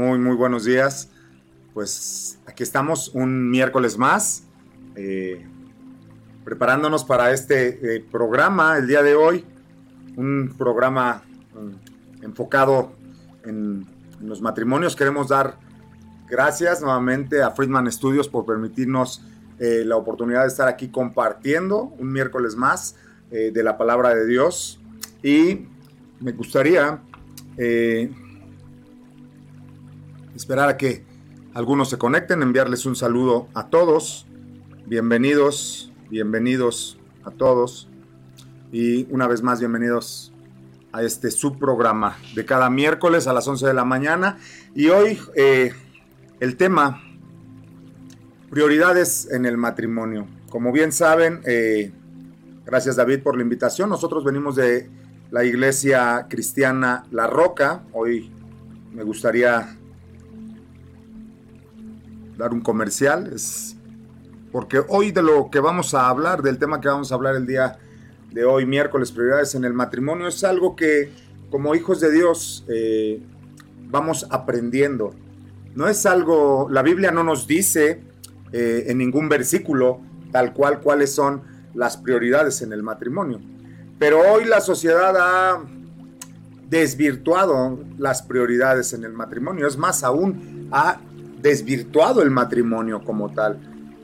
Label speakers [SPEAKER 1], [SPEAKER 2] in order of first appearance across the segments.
[SPEAKER 1] Muy, muy buenos días. Pues aquí estamos un miércoles más, eh, preparándonos para este eh, programa el día de hoy. Un programa mm, enfocado en, los matrimonios. Queremos dar gracias nuevamente a Friedman Studios por permitirnos eh, la oportunidad de estar aquí compartiendo un miércoles más de la palabra de Dios. Y me gustaría esperar a que algunos se conecten, enviarles un saludo a todos. Bienvenidos, bienvenidos a todos. Y una vez más, bienvenidos a este subprograma de cada miércoles a las 11 de la mañana. Y hoy eh, el tema, prioridades en el matrimonio. Como bien saben, eh, gracias David por la invitación. Nosotros venimos de la iglesia cristiana La Roca. Hoy me gustaría dar un comercial, es porque hoy de lo que vamos a hablar, del tema que vamos a hablar el día de hoy, miércoles, prioridades en el matrimonio, es algo que como hijos de Dios eh, vamos aprendiendo. No es algo, la Biblia no nos dice eh, en ningún versículo tal cual cuáles son las prioridades en el matrimonio. Pero hoy la sociedad ha desvirtuado las prioridades en el matrimonio. Es más, aún ha desvirtuado el matrimonio como tal.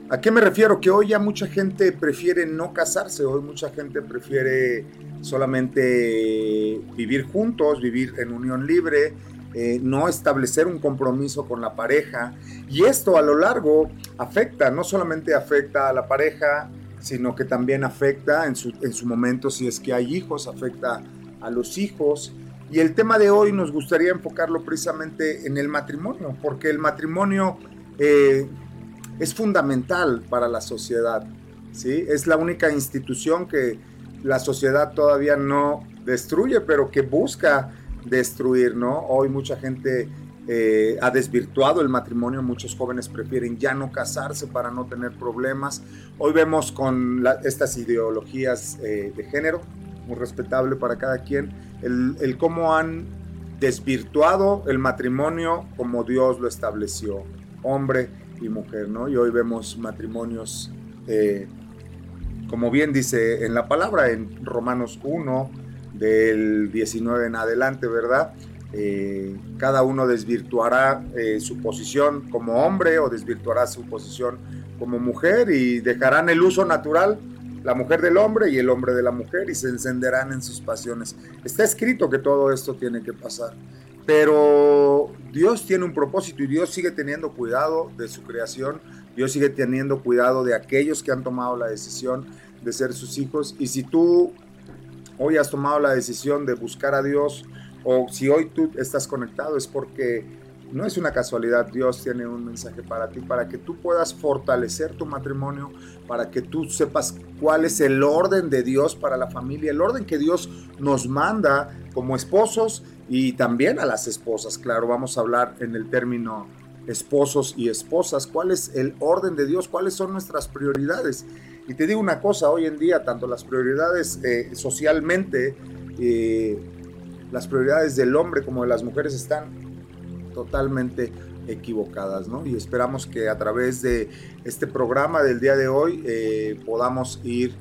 [SPEAKER 1] ¿A qué me refiero? Que hoy ya mucha gente prefiere no casarse, hoy mucha gente prefiere solamente vivir juntos, vivir en unión libre, eh, no establecer un compromiso con la pareja. Y esto a lo largo afecta, no solamente afecta a la pareja, sino que también afecta en su, en su momento, si es que hay hijos, afecta a los hijos. Y el tema de hoy nos gustaría enfocarlo precisamente en el matrimonio, porque el matrimonio eh, es fundamental para la sociedad. ¿sí? Es la única institución que la sociedad todavía no destruye, pero que busca destruir. ¿no? Hoy mucha gente eh, ha desvirtuado el matrimonio, muchos jóvenes prefieren ya no casarse para no tener problemas. Hoy vemos con estas ideologías eh, de género, muy respetable para cada quien, el, cómo han desvirtuado el matrimonio como Dios lo estableció, hombre y mujer, ¿no? Y hoy vemos matrimonios, eh, como bien dice en la palabra, en Romanos 1, del 19 en adelante, ¿verdad? Eh, cada uno desvirtuará eh, su posición como hombre o desvirtuará su posición como mujer y dejarán el uso natural la mujer del hombre y el hombre de la mujer y se encenderán en sus pasiones. Está escrito que todo esto tiene que pasar, pero Dios tiene un propósito y Dios sigue teniendo cuidado de su creación, Dios sigue teniendo cuidado de aquellos que han tomado la decisión de ser sus hijos. Y si tú hoy has tomado la decisión de buscar a Dios o si hoy tú estás conectado es porque no es una casualidad, Dios tiene un mensaje para ti, para que tú puedas fortalecer tu matrimonio, para que tú sepas cuál es el orden de Dios para la familia, el orden que Dios nos manda como esposos y también a las esposas. Claro, vamos a hablar en el término esposos y esposas, cuál es el orden de Dios, cuáles son nuestras prioridades. Y te digo una cosa, hoy en día, tanto las prioridades eh, socialmente, eh, las prioridades del hombre como de las mujeres están totalmente equivocadas, ¿no? Y esperamos que a través de este programa del día de hoy eh, podamos ir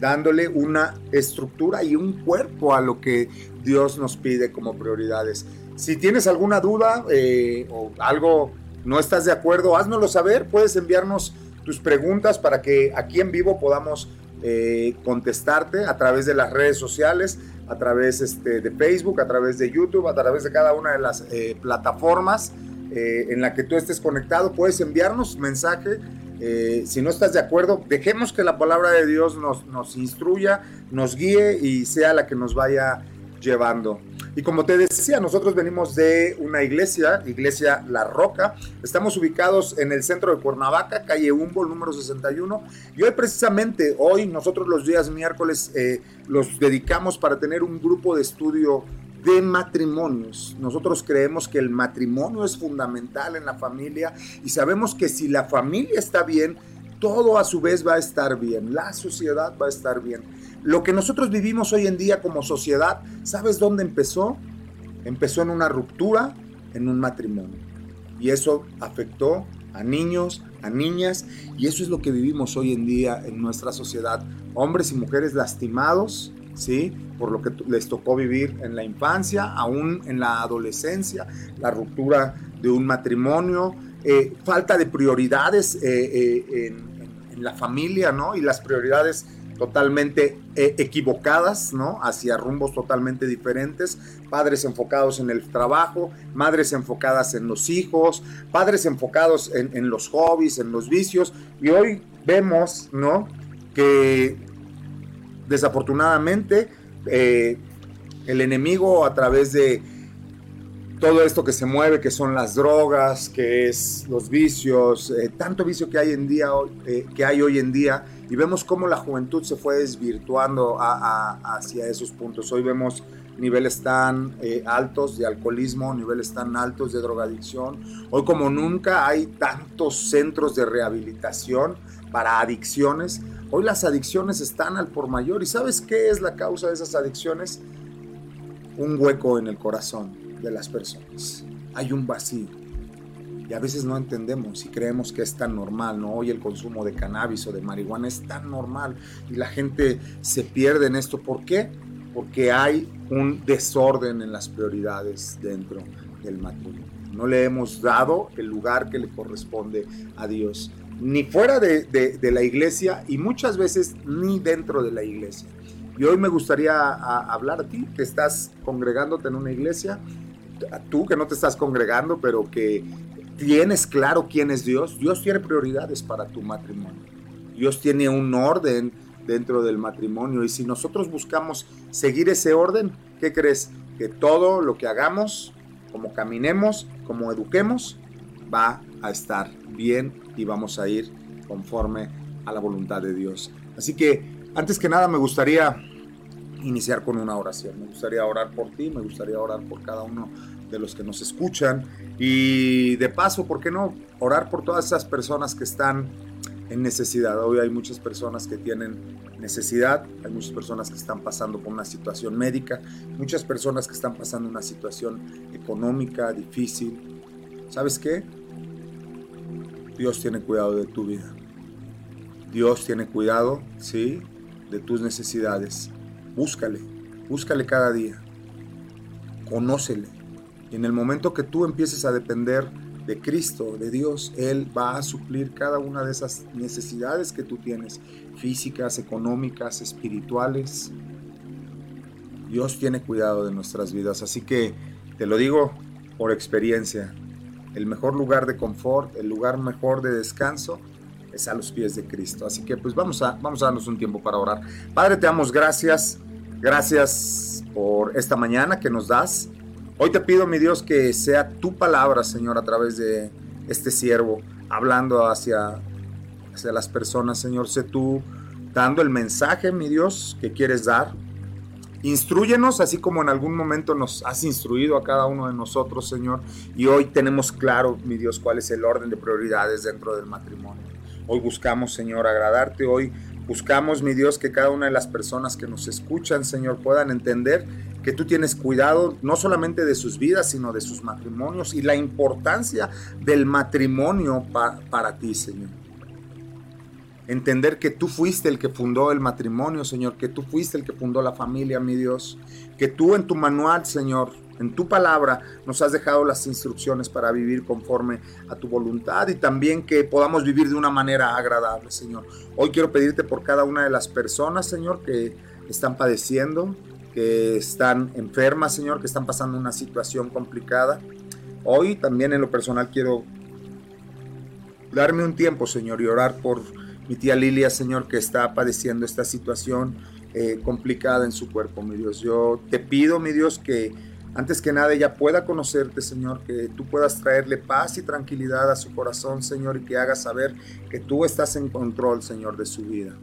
[SPEAKER 1] dándole una estructura y un cuerpo a lo que Dios nos pide como prioridades. Si tienes alguna duda eh, o algo no estás de acuerdo, háznoslo saber, puedes enviarnos tus preguntas para que aquí en vivo podamos eh, contestarte a través de las redes sociales, a través este, de Facebook, a través de YouTube, a través de cada una de las plataformas eh, en la que tú estés conectado. Puedes enviarnos mensaje Eh, si no estás de acuerdo, dejemos que la palabra de Dios nos, instruya, nos guíe y sea la que nos vaya llevando. Y como te decía, nosotros venimos de una iglesia, Iglesia La Roca. Estamos ubicados en el centro de Cuernavaca, calle Humboldt, número 61. Y hoy precisamente, hoy nosotros los días miércoles eh, los dedicamos para tener un grupo de estudio de matrimonios. Nosotros creemos que el matrimonio es fundamental en la familia y sabemos que si la familia está bien, todo a su vez va a estar bien, la sociedad va a estar bien. Lo que nosotros vivimos hoy en día como sociedad, ¿sabes dónde empezó? Empezó en una ruptura, en un matrimonio. Y eso afectó a niños, a niñas, y eso es lo que vivimos hoy en día en nuestra sociedad. Hombres y mujeres lastimados, ¿sí? Por lo que les tocó vivir en la infancia, aún en la adolescencia, la ruptura de un matrimonio, eh, falta de prioridades eh, eh, en, en, la familia, ¿no? Y las prioridades totalmente equivocadas, ¿no? Hacia rumbos totalmente diferentes, padres enfocados en el trabajo, madres enfocadas en los hijos, padres enfocados en, los hobbies, en los vicios, y hoy vemos, ¿no? Que desafortunadamente eh, el enemigo a través de todo esto que se mueve, que son las drogas, que es los vicios, eh, tanto vicio que hay en día, que hay hoy en día, y vemos cómo la juventud se fue desvirtuando hacia esos puntos. Hoy vemos niveles tan eh, altos de alcoholismo, niveles tan altos de drogadicción. Hoy como nunca hay tantos centros de rehabilitación para adicciones. Hoy las adicciones están al por mayor. ¿Y sabes qué es la causa de esas adicciones? Un hueco en el corazón de las personas. Hay un vacío y a veces no entendemos y creemos que es tan normal, ¿no? Hoy el consumo de cannabis o de marihuana es tan normal y la gente se pierde en esto. ¿Por qué? Porque hay un desorden en las prioridades dentro del matrimonio. No le hemos dado el lugar que le corresponde a Dios, ni fuera de, de, la iglesia y muchas veces ni dentro de la iglesia. Y hoy me gustaría hablar a ti que estás congregándote en una iglesia, tú que no te estás congregando, pero que tienes claro quién es Dios, Dios tiene prioridades para tu matrimonio. Dios tiene un orden dentro del matrimonio y si nosotros buscamos seguir ese orden, ¿qué crees? Que todo lo que hagamos, como caminemos, como eduquemos, va a estar bien y vamos a ir conforme a la voluntad de Dios. Así que, antes que nada, me gustaría iniciar con una oración. Me gustaría orar por ti, me gustaría orar por cada uno de los que nos escuchan y de paso, ¿por qué no orar por todas esas personas que están en necesidad? Hoy hay muchas personas que tienen necesidad, hay muchas personas que están pasando por una situación médica, muchas personas que están pasando una situación económica difícil. ¿Sabes qué? Dios tiene cuidado de tu vida. Dios tiene cuidado, sí, de tus necesidades. Búscale, búscale cada día. Conócele, en el momento que tú empieces a depender de Cristo, de Dios, Él va a suplir cada una de esas necesidades que tú tienes, físicas, económicas, espirituales. Dios tiene cuidado de nuestras vidas, así que te lo digo por experiencia, el mejor lugar de confort, el lugar mejor de descanso es a los pies de Cristo. Así que pues vamos a, vamos a darnos un tiempo para orar. Padre, te damos gracias, gracias por esta mañana que nos das. Hoy te pido, mi Dios, que sea tu palabra, Señor, a través de este siervo, hablando hacia, hacia las personas, Señor. Sé tú dando el mensaje, mi Dios, que quieres dar. Instruyenos, así como en algún momento nos has instruido a cada uno de nosotros, Señor. Y hoy tenemos claro, mi Dios, cuál es el orden de prioridades dentro del matrimonio. Hoy buscamos, Señor, agradarte. Hoy buscamos, mi Dios, que cada una de las personas que nos escuchan, Señor, puedan entender que tú tienes cuidado no solamente de sus vidas, sino de sus matrimonios y la importancia del matrimonio para ti, Señor. Entender que tú fuiste el que fundó el matrimonio, Señor, que tú fuiste el que fundó la familia, mi Dios, que tú en tu manual, Señor, en tu palabra nos has dejado las instrucciones para vivir conforme a tu voluntad y también que podamos vivir de una manera agradable, Señor. Hoy quiero pedirte por cada una de las personas, Señor, que están padeciendo, que están enfermas, Señor, que están pasando una situación complicada. Hoy también en lo personal quiero darme un tiempo, Señor, y orar por mi tía Lilia, Señor, que está padeciendo esta situación eh, complicada en su cuerpo, mi Dios. Yo te pido, mi Dios, que antes que nada ella pueda conocerte, Señor, que tú puedas traerle paz y tranquilidad a su corazón, Señor, y que haga saber que tú estás en control, Señor, de su vida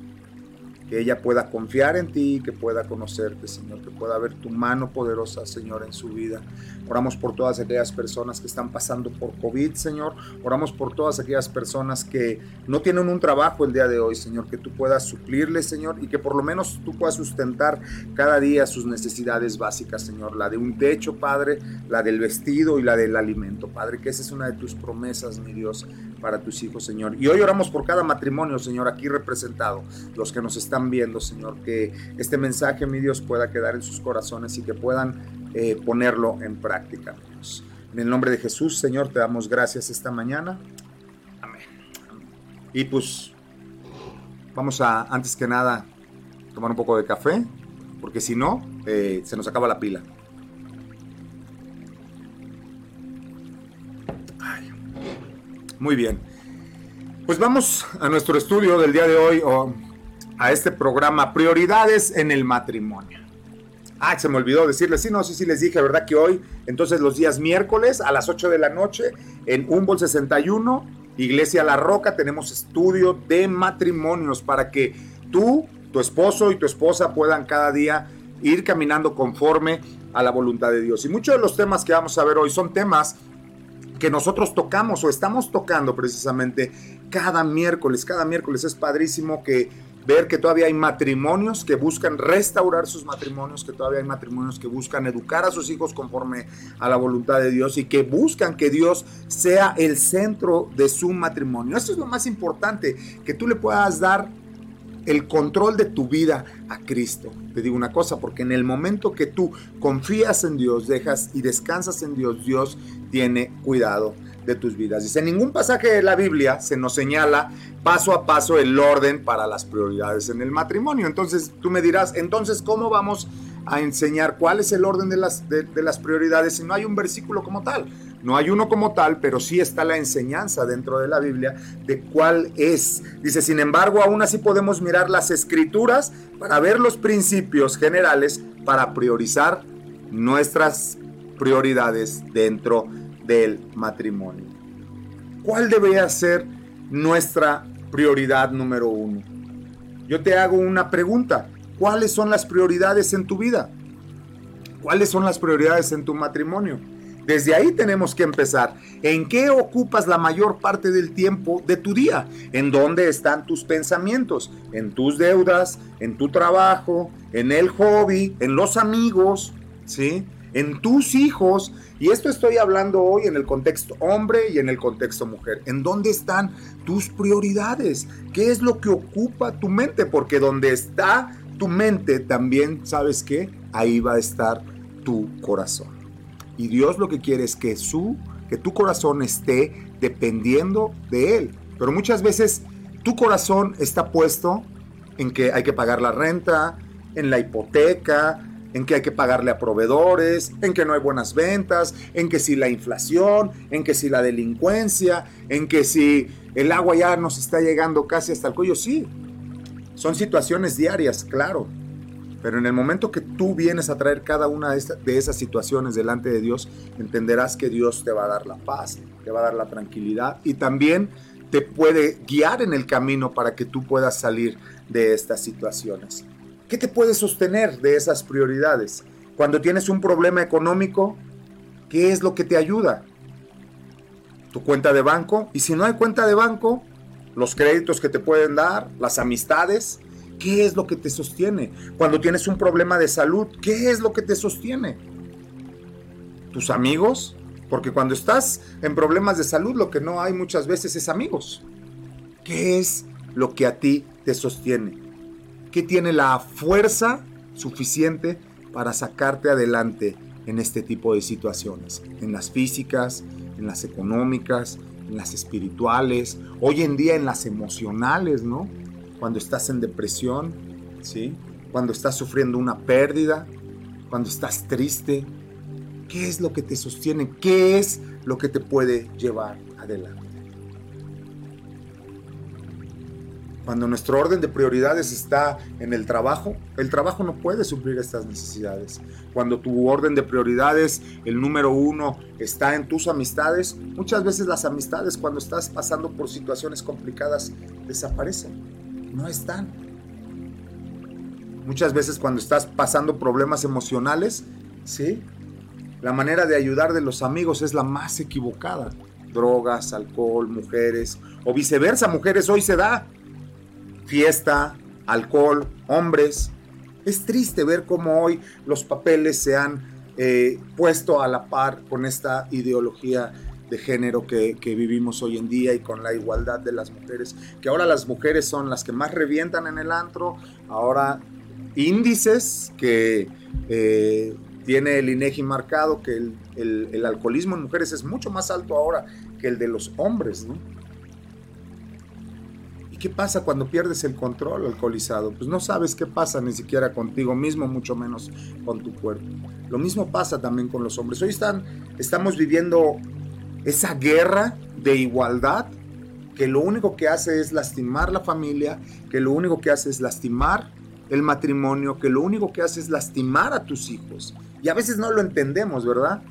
[SPEAKER 1] que ella pueda confiar en ti, que pueda conocerte, Señor, que pueda ver tu mano poderosa, Señor, en su vida. Oramos por todas aquellas personas que están pasando por COVID, Señor. Oramos por todas aquellas personas que no tienen un trabajo el día de hoy, Señor, que tú puedas suplirles, Señor, y que por lo menos tú puedas sustentar cada día sus necesidades básicas, Señor. La de un techo, Padre, la del vestido y la del alimento, Padre, que esa es una de tus promesas, mi Dios, para tus hijos, Señor. Y hoy oramos por cada matrimonio, Señor, aquí representado, los que nos están viendo, Señor, que este mensaje, mi Dios, pueda quedar en sus corazones y que puedan eh, ponerlo en práctica. En el nombre de Jesús, Señor, te damos gracias esta mañana. Amén. Y pues vamos a, antes que nada, tomar un poco de café, porque si no, eh, se nos acaba la pila. muy bien. Pues vamos a nuestro estudio del día de hoy a este programa Prioridades en el matrimonio. Ah, se me olvidó decirles, sí, no sé si les dije, ¿verdad? Que hoy, entonces los días miércoles a las 8 de la noche en Humboldt 61, Iglesia La Roca, tenemos estudio de matrimonios para que tú, tu esposo y tu esposa puedan cada día ir caminando conforme a la voluntad de Dios. Y muchos de los temas que vamos a ver hoy son temas que nosotros tocamos o estamos tocando precisamente cada miércoles. Cada miércoles es padrísimo que ver que todavía hay matrimonios que buscan restaurar sus matrimonios, que todavía hay matrimonios que buscan educar a sus hijos conforme a la voluntad de Dios y que buscan que Dios sea el centro de su matrimonio. Eso es lo más importante, que tú le puedas dar el control de tu vida a Cristo. Te digo una cosa, porque en el momento que tú confías en Dios, dejas y descansas en Dios, Dios tiene cuidado de tus vidas. Dice, en ningún pasaje de la Biblia se nos señala paso a paso el orden para las prioridades en el matrimonio. Entonces tú me dirás, entonces, ¿cómo vamos a enseñar cuál es el orden de las, de, las prioridades si no hay un versículo como tal? No hay uno como tal, pero sí está la enseñanza dentro de la Biblia de cuál es. Dice, sin embargo, aún así podemos mirar las escrituras para ver los principios generales para priorizar nuestras prioridades dentro del matrimonio. ¿Cuál debería ser nuestra prioridad número uno? Yo te hago una pregunta. ¿Cuáles son las prioridades en tu vida? ¿Cuáles son las prioridades en tu matrimonio? Desde ahí tenemos que empezar. ¿En qué ocupas la mayor parte del tiempo de tu día? ¿En dónde están tus pensamientos? ¿En tus deudas? ¿En tu trabajo? ¿En el hobby? ¿En los amigos? ¿Sí? ¿En tus hijos? Y esto estoy hablando hoy en el contexto hombre y en el contexto mujer. ¿En dónde están tus prioridades? ¿Qué es lo que ocupa tu mente? Porque donde está tu mente también, ¿sabes qué? Ahí va a estar tu corazón. Y Dios lo que quiere es que su que tu corazón esté dependiendo de él. Pero muchas veces tu corazón está puesto en que hay que pagar la renta, en la hipoteca, en que hay que pagarle a proveedores, en que no hay buenas ventas, en que si la inflación, en que si la delincuencia, en que si el agua ya nos está llegando casi hasta el cuello. Sí, son situaciones diarias, claro. Pero en el momento que tú vienes a traer cada una de, esas situaciones delante de Dios, entenderás que Dios te va a dar la paz, te va a dar la tranquilidad y también te puede guiar en el camino para que tú puedas salir de estas situaciones. ¿Qué te puede sostener de esas prioridades? Cuando tienes un problema económico, ¿qué es lo que te ayuda? Tu cuenta de banco. Y si no hay cuenta de banco, los créditos que te pueden dar, las amistades, ¿qué es lo que te sostiene? Cuando tienes un problema de salud, ¿qué es lo que te sostiene? ¿Tus amigos? Porque cuando estás en problemas de salud, lo que no hay muchas veces es amigos. ¿Qué es lo que a ti te sostiene? Que tiene la fuerza suficiente para sacarte adelante en este tipo de situaciones, en las físicas, en las económicas, en las espirituales, hoy en día en las emocionales, ¿no? Cuando estás en depresión, ¿sí? Cuando estás sufriendo una pérdida, cuando estás triste, ¿qué es lo que te sostiene? ¿Qué es lo que te puede llevar adelante? Cuando nuestro orden de prioridades está en el trabajo, el trabajo no puede suplir estas necesidades. Cuando tu orden de prioridades, el número uno, está en tus amistades, muchas veces las amistades cuando estás pasando por situaciones complicadas desaparecen, no están. Muchas veces cuando estás pasando problemas emocionales, ¿sí? La manera de ayudar de los amigos es la más equivocada. Drogas, alcohol, mujeres, o viceversa, mujeres hoy se da fiesta, alcohol, hombres. Es triste ver cómo hoy los papeles se han eh, puesto a la par con esta ideología de género que, vivimos hoy en día y con la igualdad de las mujeres, que ahora las mujeres son las que más revientan en el antro, ahora índices que eh, tiene el INEGI marcado, que el, el, alcoholismo en mujeres es mucho más alto ahora que el de los hombres, ¿no? ¿Qué pasa cuando pierdes el control alcoholizado? Pues no sabes qué pasa ni siquiera contigo mismo, mucho menos con tu cuerpo. Lo mismo pasa también con los hombres. Hoy están, estamos viviendo esa guerra de igualdad que lo único que hace es lastimar la familia, que lo único que hace es lastimar el matrimonio, que lo único que hace es lastimar a tus hijos. Y a veces no lo entendemos, ¿verdad?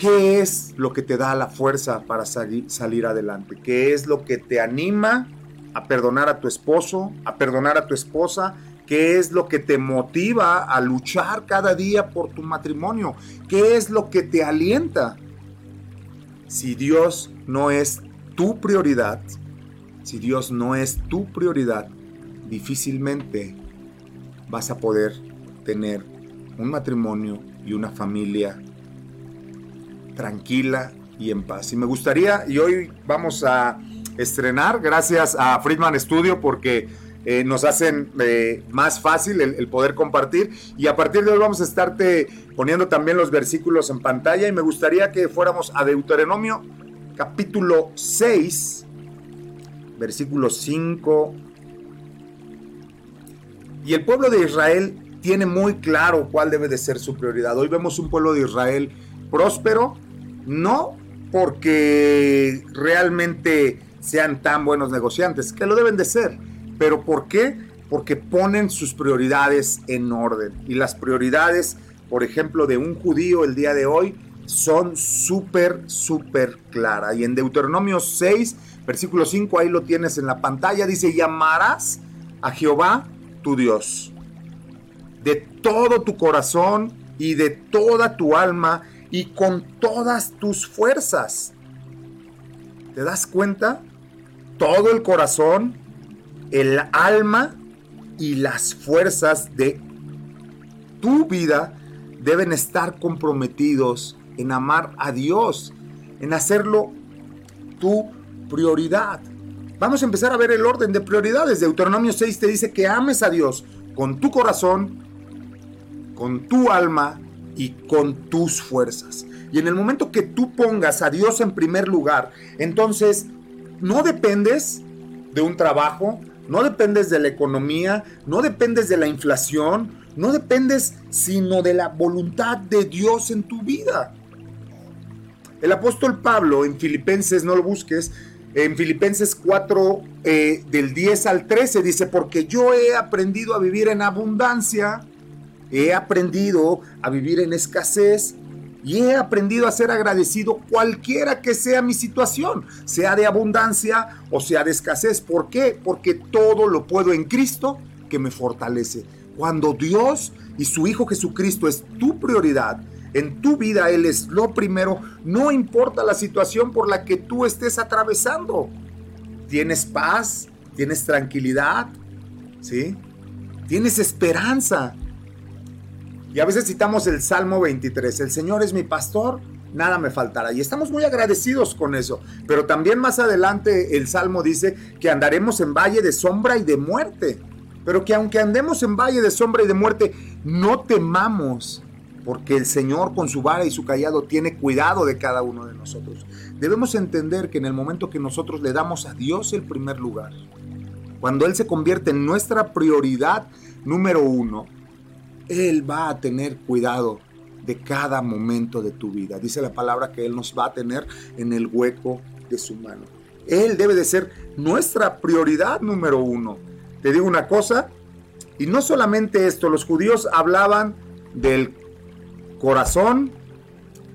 [SPEAKER 1] ¿Qué es lo que te da la fuerza para salir, adelante? ¿Qué es lo que te anima a perdonar a tu esposo, a perdonar a tu esposa? ¿Qué es lo que te motiva a luchar cada día por tu matrimonio? ¿Qué es lo que te alienta? Si Dios no es tu prioridad, si Dios no es tu prioridad, difícilmente vas a poder tener un matrimonio y una familia tranquila y en paz. Y me gustaría, y hoy vamos a estrenar, gracias a Friedman Studio, porque eh, nos hacen eh, más fácil el, poder compartir. Y a partir de hoy vamos a estarte poniendo también los versículos en pantalla. Y me gustaría que fuéramos a Deuteronomio capítulo 6, versículo 5. Y el pueblo de Israel tiene muy claro cuál debe de ser su prioridad. Hoy vemos un pueblo de Israel próspero, no porque realmente sean tan buenos negociantes, que lo deben de ser, pero ¿por qué? Porque ponen sus prioridades en orden. Y las prioridades, por ejemplo, de un judío el día de hoy son súper, súper claras. Y en Deuteronomio 6, versículo 5, ahí lo tienes en la pantalla, dice, llamarás a Jehová tu Dios de todo tu corazón y de toda tu alma y con todas tus fuerzas. ¿Te das cuenta? Todo el corazón, el alma y las fuerzas de tu vida deben estar comprometidos en amar a Dios, en hacerlo tu prioridad. Vamos a empezar a ver el orden de prioridades. Deuteronomio 6 te dice que ames a Dios con tu corazón, con tu alma y con tus fuerzas. Y en el momento que tú pongas a Dios en primer lugar, entonces no dependes de un trabajo, no dependes de la economía, no dependes de la inflación, no dependes sino de la voluntad de Dios en tu vida. El apóstol Pablo en Filipenses, no lo busques, en Filipenses 4 eh, del 10 al 13 dice, porque yo he aprendido a vivir en abundancia he aprendido a vivir en escasez y he aprendido a ser agradecido cualquiera que sea mi situación, sea de abundancia o sea de escasez. ¿Por qué? Porque todo lo puedo en Cristo que me fortalece. Cuando Dios y su Hijo Jesucristo es tu prioridad, en tu vida Él es lo primero, no importa la situación por la que tú estés atravesando. Tienes paz, tienes tranquilidad, ¿sí? Tienes esperanza, y a veces citamos el Salmo 23, el Señor es mi pastor, nada me faltará. Y estamos muy agradecidos con eso. Pero también más adelante el Salmo dice que andaremos en valle de sombra y de muerte. Pero que aunque andemos en valle de sombra y de muerte, no temamos, porque el Señor con su vara y su callado tiene cuidado de cada uno de nosotros. Debemos entender que en el momento que nosotros le damos a Dios el primer lugar, cuando Él se convierte en nuestra prioridad número uno, él va a tener cuidado de cada momento de tu vida. Dice la palabra que Él nos va a tener en el hueco de su mano. Él debe de ser nuestra prioridad número uno. Te digo una cosa, y no solamente esto, los judíos hablaban del corazón,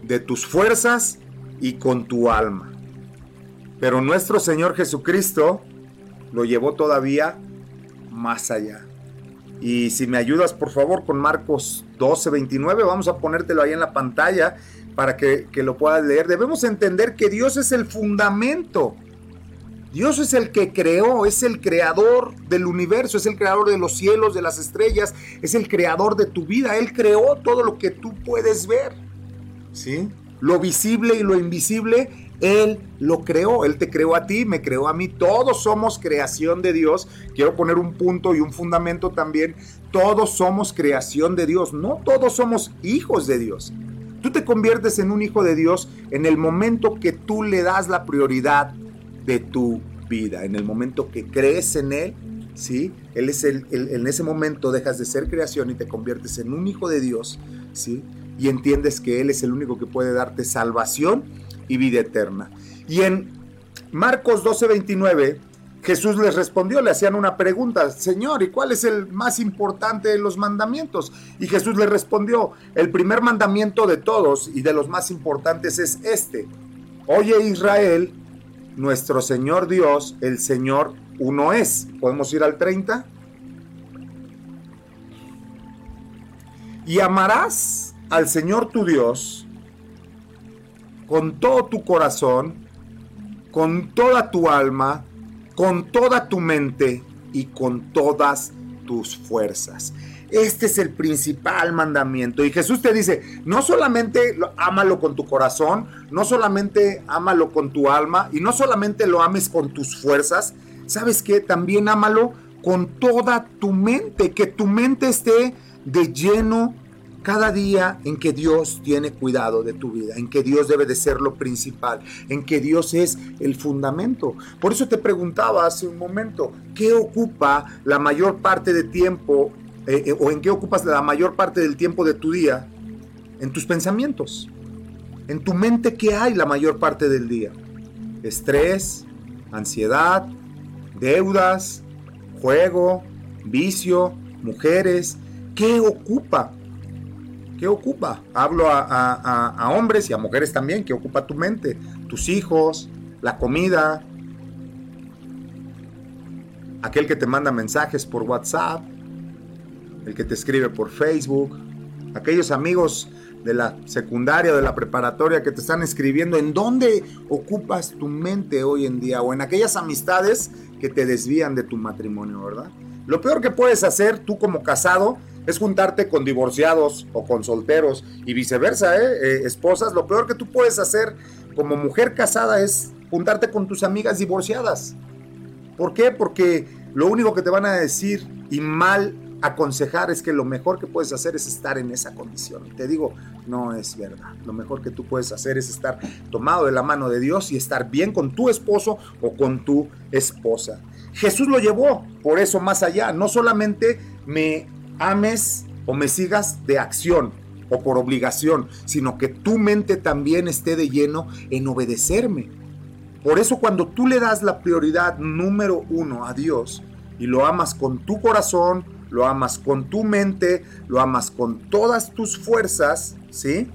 [SPEAKER 1] de tus fuerzas y con tu alma. Pero nuestro Señor Jesucristo lo llevó todavía más allá. Y si me ayudas por favor con Marcos 12, 29, vamos a ponértelo ahí en la pantalla para que, que lo puedas leer. Debemos entender que Dios es el fundamento. Dios es el que creó, es el creador del universo, es el creador de los cielos, de las estrellas, es el creador de tu vida. Él creó todo lo que tú puedes ver. ¿Sí? Lo visible y lo invisible, Él lo creó. Él te creó a ti, me creó a mí. Todos somos creación de Dios. Quiero poner un punto y un fundamento también. Todos somos creación de Dios. No todos somos hijos de Dios. Tú te conviertes en un hijo de Dios en el momento que tú le das la prioridad de tu vida, en el momento que crees en Él, ¿sí? Él es el, en ese momento dejas de ser creación y te conviertes en un hijo de Dios, ¿sí? Y entiendes que Él es el único que puede darte salvación y vida eterna. Y en Marcos 12:29, Jesús les respondió, le hacían una pregunta, Señor, ¿y cuál es el más importante de los mandamientos? Y Jesús le respondió, el primer mandamiento de todos y de los más importantes es este, oye Israel, nuestro Señor Dios, el Señor uno es. ¿Podemos ir al 30? Y amarás al Señor tu Dios con todo tu corazón, con toda tu alma, con toda tu mente y con todas tus fuerzas. Este es el principal mandamiento. Y Jesús te dice, no solamente ámalo con tu corazón, no solamente ámalo con tu alma y no solamente lo ames con tus fuerzas, ¿sabes qué? También ámalo con toda tu mente, que tu mente esté de lleno cada día en que Dios tiene cuidado de tu vida, en que Dios debe de ser lo principal, en que Dios es el fundamento. Por eso te preguntaba hace un momento, ¿qué ocupa la mayor parte de tiempo eh, eh, o en qué ocupas la mayor parte del tiempo de tu día, en tus pensamientos. En tu mente, ¿qué hay la mayor parte del día? Estrés, ansiedad, deudas, juego, vicio, mujeres. ¿Qué ocupa? ¿Qué ocupa? Hablo a, hombres y a mujeres también. ¿Qué ocupa tu mente? Tus hijos, la comida, aquel que te manda mensajes por WhatsApp, el que te escribe por Facebook, aquellos amigos de la secundaria o de la preparatoria que te están escribiendo, ¿en dónde ocupas tu mente hoy en día? O en aquellas amistades que te desvían de tu matrimonio, ¿verdad? Lo peor que puedes hacer tú como casado es juntarte con divorciados o con solteros y viceversa, ¿eh? ¿eh? esposas. Lo peor que tú puedes hacer como mujer casada es juntarte con tus amigas divorciadas. ¿Por qué? Porque lo único que te van a decir y mal aconsejar es que lo mejor que puedes hacer es estar en esa condición. Y te digo, no es verdad. Lo mejor que tú puedes hacer es estar tomado de la mano de Dios y estar bien con tu esposo o con tu esposa. Jesús lo llevó por eso más allá. No solamente me ames o me sigas de acción o por obligación, sino que tu mente también esté de lleno en obedecerme. Por eso cuando tú le das la prioridad número uno a Dios y lo amas con tu corazón, lo amas con tu mente, lo amas con todas tus fuerzas, ¿sí?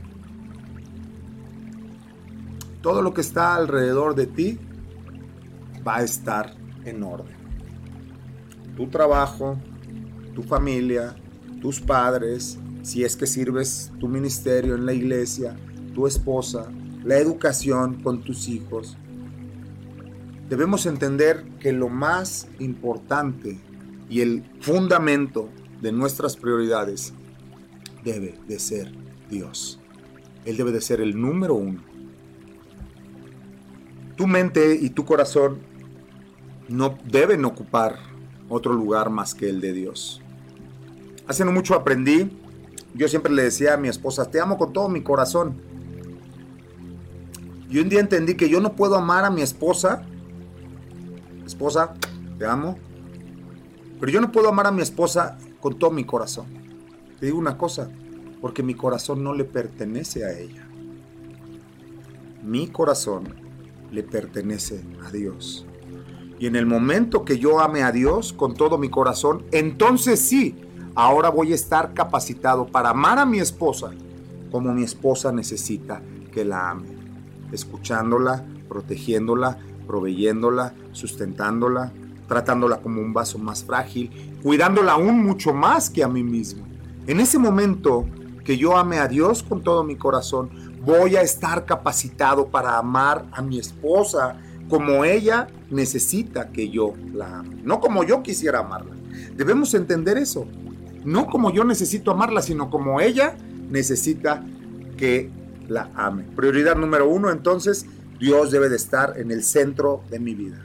[SPEAKER 1] Todo lo que está alrededor de ti va a estar en orden. Tu trabajo, tu familia, tus padres, si es que sirves tu ministerio en la iglesia, tu esposa, la educación con tus hijos. Debemos entender que lo más importante y el fundamento de nuestras prioridades debe de ser Dios. Él debe de ser el número uno. Tu mente y tu corazón no deben ocupar otro lugar más que el de Dios. Hace mucho aprendí, yo siempre le decía a mi esposa, te amo con todo mi corazón. Y un día entendí que yo no puedo amar a mi esposa. Esposa, te amo, pero yo no puedo amar a mi esposa con todo mi corazón. Te digo una cosa, porque mi corazón no le pertenece a ella. Mi corazón le pertenece a Dios. Y en el momento que yo ame a Dios con todo mi corazón, entonces sí, ahora voy a estar capacitado para amar a mi esposa como mi esposa necesita que la ame. Escuchándola, protegiéndola, proveyéndola, sustentándola, tratándola como un vaso más frágil, cuidándola aún mucho más que a mí mismo. En ese momento que yo ame a Dios con todo mi corazón, voy a estar capacitado para amar a mi esposa como ella necesita que yo la ame, no como yo quisiera amarla. Debemos entender eso. No como yo necesito amarla, sino como ella necesita que la ame. Prioridad número uno, entonces, Dios debe de estar en el centro de mi vida.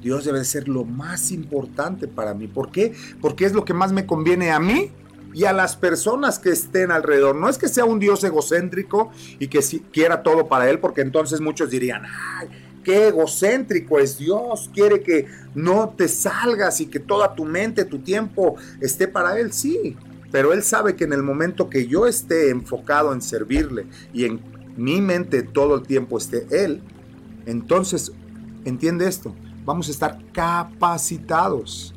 [SPEAKER 1] Dios debe de ser lo más importante para mí. ¿Por qué? Porque es lo que más me conviene a mí y a las personas que estén alrededor. No es que sea un Dios egocéntrico y que quiera todo para Él, porque entonces muchos dirían, ay, qué egocéntrico es Dios, quiere que no te salgas y que toda tu mente, tu tiempo esté para Él. Sí, pero Él sabe que en el momento que yo esté enfocado en servirle y en mi mente todo el tiempo esté Él, entonces, entiende esto, vamos a estar capacitados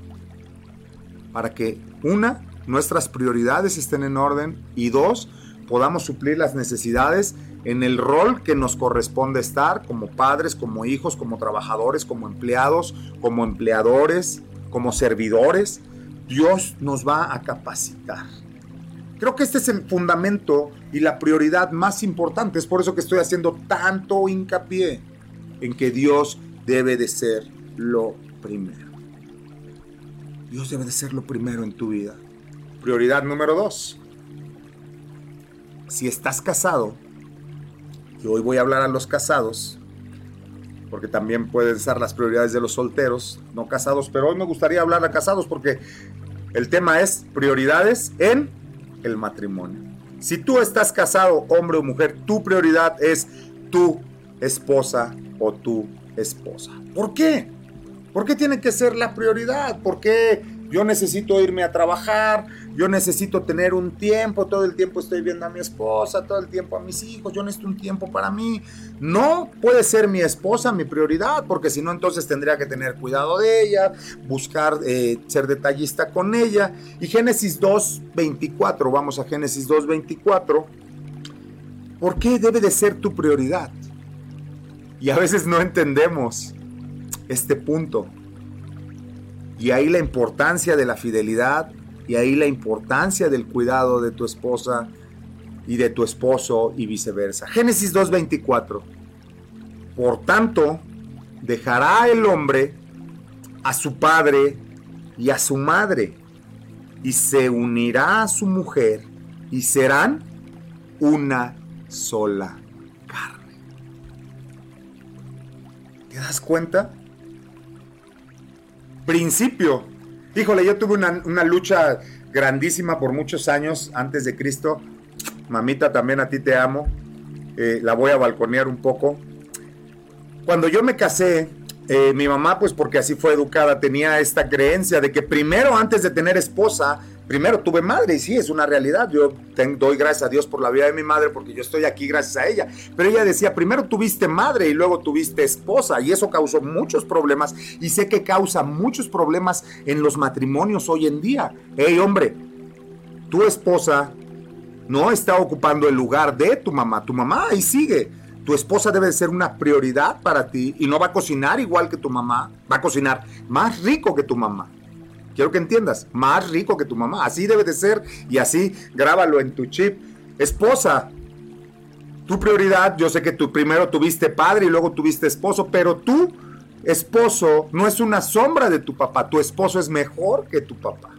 [SPEAKER 1] para que una, nuestras prioridades estén en orden y dos, podamos suplir las necesidades en el rol que nos corresponde estar como padres, como hijos, como trabajadores, como empleados, como empleadores, como servidores. Dios nos va a capacitar. Creo que este es el fundamento y la prioridad más importante. Es por eso que estoy haciendo tanto hincapié en que Dios debe de ser lo primero. Dios debe de ser lo primero en tu vida. Prioridad número dos. Si estás casado, y hoy voy a hablar a los casados, porque también pueden ser las prioridades de los solteros, no casados, pero hoy me gustaría hablar a casados porque el tema es prioridades en el matrimonio. Si tú estás casado, hombre o mujer, tu prioridad es tu esposa o tu esposa. ¿Por qué? ¿Por qué tiene que ser la prioridad? ¿Por qué yo necesito irme a trabajar, yo necesito tener un tiempo, todo el tiempo estoy viendo a mi esposa, todo el tiempo a mis hijos, yo necesito un tiempo para mí. No puede ser mi esposa mi prioridad, porque si no entonces tendría que tener cuidado de ella, buscar eh, ser detallista con ella. Y Génesis 2.24, vamos a Génesis 2.24, ¿por qué debe de ser tu prioridad? Y a veces no entendemos este punto. Y ahí la importancia de la fidelidad y ahí la importancia del cuidado de tu esposa y de tu esposo y viceversa. Génesis 2.24. Por tanto, dejará el hombre a su padre y a su madre y se unirá a su mujer y serán una sola carne. ¿Te das cuenta? principio. Híjole, yo tuve una, lucha grandísima por muchos años antes de Cristo. Mamita, también a ti te amo. Eh, la voy a balconear un poco. Cuando yo me casé, eh, mi mamá, pues porque así fue educada, tenía esta creencia de que primero, antes de tener esposa, primero tuve madre y sí, es una realidad. Yo doy gracias a Dios por la vida de mi madre porque yo estoy aquí gracias a ella. Pero ella decía, primero tuviste madre y luego tuviste esposa y eso causó muchos problemas y sé que causa muchos problemas en los matrimonios hoy en día. Hey hombre, tu esposa no está ocupando el lugar de tu mamá, tu mamá ahí sigue. Tu esposa debe ser una prioridad para ti y no va a cocinar igual que tu mamá, va a cocinar más rico que tu mamá. Quiero que entiendas, más rico que tu mamá. Así debe de ser y así grábalo en tu chip. Esposa, tu prioridad, yo sé que tú primero tuviste padre y luego tuviste esposo, pero tu esposo no es una sombra de tu papá, tu esposo es mejor que tu papá.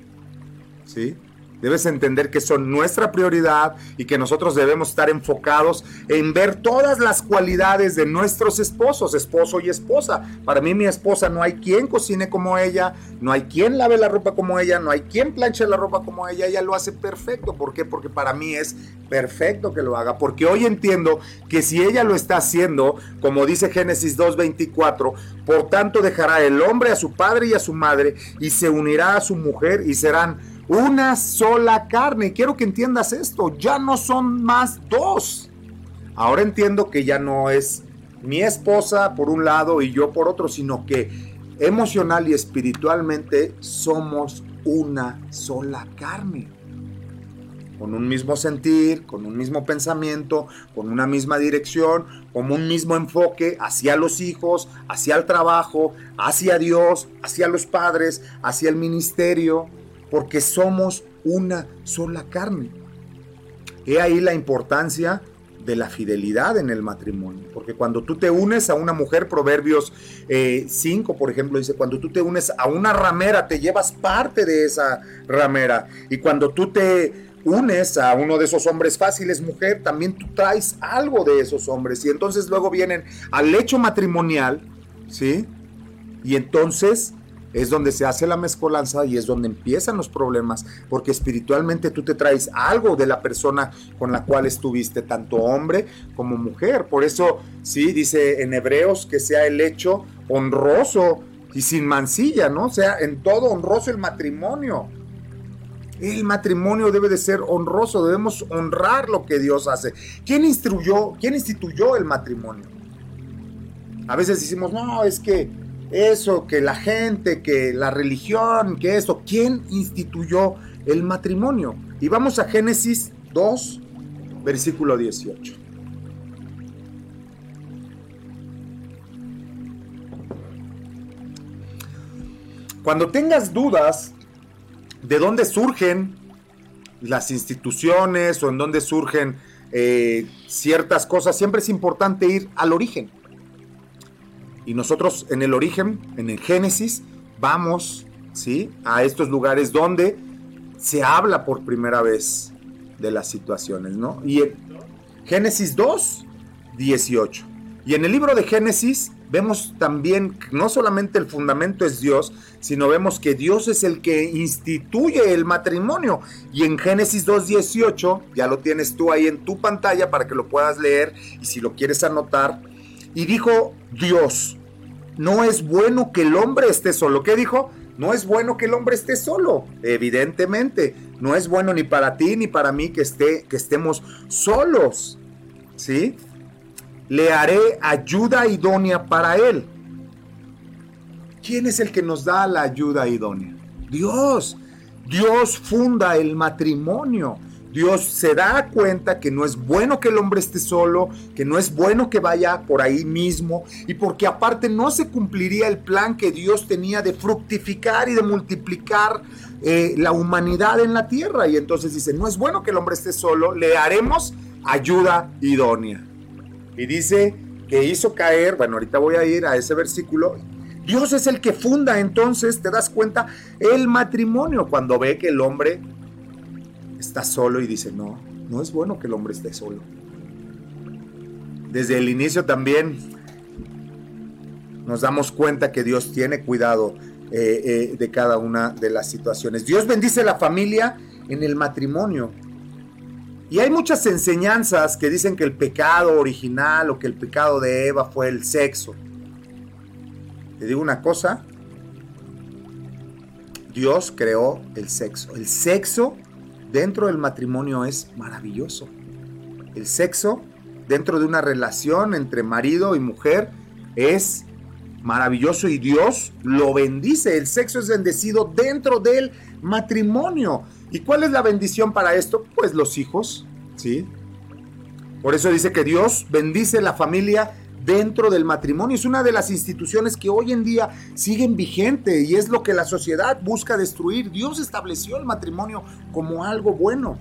[SPEAKER 1] ¿Sí? Debes entender que son nuestra prioridad y que nosotros debemos estar enfocados en ver todas las cualidades de nuestros esposos, esposo y esposa. Para mí mi esposa no hay quien cocine como ella, no hay quien lave la ropa como ella, no hay quien planche la ropa como ella, ella lo hace perfecto. ¿Por qué? Porque para mí es perfecto que lo haga, porque hoy entiendo que si ella lo está haciendo, como dice Génesis 2.24, por tanto dejará el hombre a su padre y a su madre y se unirá a su mujer y serán una sola carne. Quiero que entiendas esto, ya no son más dos. Ahora entiendo que ya no es mi esposa por un lado y yo por otro, sino que emocional y espiritualmente somos una sola carne. Con un mismo sentir, con un mismo pensamiento, con una misma dirección, con un mismo enfoque hacia los hijos, hacia el trabajo, hacia Dios, hacia los padres, hacia el ministerio, porque somos una sola carne. He ahí la importancia de la fidelidad en el matrimonio. Porque cuando tú te unes a una mujer, Proverbios 5, eh, por ejemplo, dice, cuando tú te unes a una ramera, te llevas parte de esa ramera. Y cuando tú te unes a uno de esos hombres fáciles, mujer, también tú traes algo de esos hombres. Y entonces luego vienen al hecho matrimonial, ¿sí? Y entonces es donde se hace la mezcolanza y es donde empiezan los problemas, porque espiritualmente tú te traes algo de la persona con la cual estuviste, tanto hombre como mujer. Por eso, sí, dice en Hebreos que sea el hecho honroso y sin mancilla, ¿no? O sea, en todo honroso el matrimonio. El matrimonio debe de ser honroso, debemos honrar lo que Dios hace. ¿Quién instruyó, quién instituyó el matrimonio? A veces decimos, no, es que eso, que la gente, que la religión, que eso. ¿Quién instituyó el matrimonio? Y vamos a Génesis 2, versículo 18. Cuando tengas dudas de dónde surgen las instituciones o en dónde surgen eh, ciertas cosas, siempre es importante ir al origen. Y nosotros en el origen, en el Génesis, vamos ¿sí? a estos lugares donde se habla por primera vez de las situaciones, ¿no? Y en Génesis 2, 18. Y en el libro de Génesis vemos también no solamente el fundamento es Dios, sino vemos que Dios es el que instituye el matrimonio. Y en Génesis 2.18, ya lo tienes tú ahí en tu pantalla para que lo puedas leer y si lo quieres anotar, y dijo Dios, no es bueno que el hombre esté solo. ¿Qué dijo? No es bueno que el hombre esté solo, evidentemente. No es bueno ni para ti ni para mí que, esté, que estemos solos. ¿Sí? Le haré ayuda idónea para él. ¿Quién es el que nos da la ayuda idónea? Dios. Dios funda el matrimonio. Dios se da cuenta que no es bueno que el hombre esté solo, que no es bueno que vaya por ahí mismo, y porque aparte no se cumpliría el plan que Dios tenía de fructificar y de multiplicar eh, la humanidad en la tierra. Y entonces dice, no es bueno que el hombre esté solo, le haremos ayuda idónea. Y dice que hizo caer, bueno, ahorita voy a ir a ese versículo, Dios es el que funda entonces, te das cuenta, el matrimonio cuando ve que el hombre está solo y dice, no, no es bueno que el hombre esté solo. Desde el inicio también nos damos cuenta que Dios tiene cuidado eh, eh, de cada una de las situaciones. Dios bendice la familia en el matrimonio. Y hay muchas enseñanzas que dicen que el pecado original o que el pecado de Eva fue el sexo. Te digo una cosa, Dios creó el sexo. El sexo dentro del matrimonio es maravilloso. El sexo dentro de una relación entre marido y mujer es maravilloso y Dios lo bendice. El sexo es bendecido dentro del matrimonio. ¿Y cuál es la bendición para esto? Pues los hijos, ¿sí? Por eso dice que Dios bendice la familia dentro del matrimonio. Es una de las instituciones que hoy en día siguen vigente y es lo que la sociedad busca destruir. Dios estableció el matrimonio como algo bueno.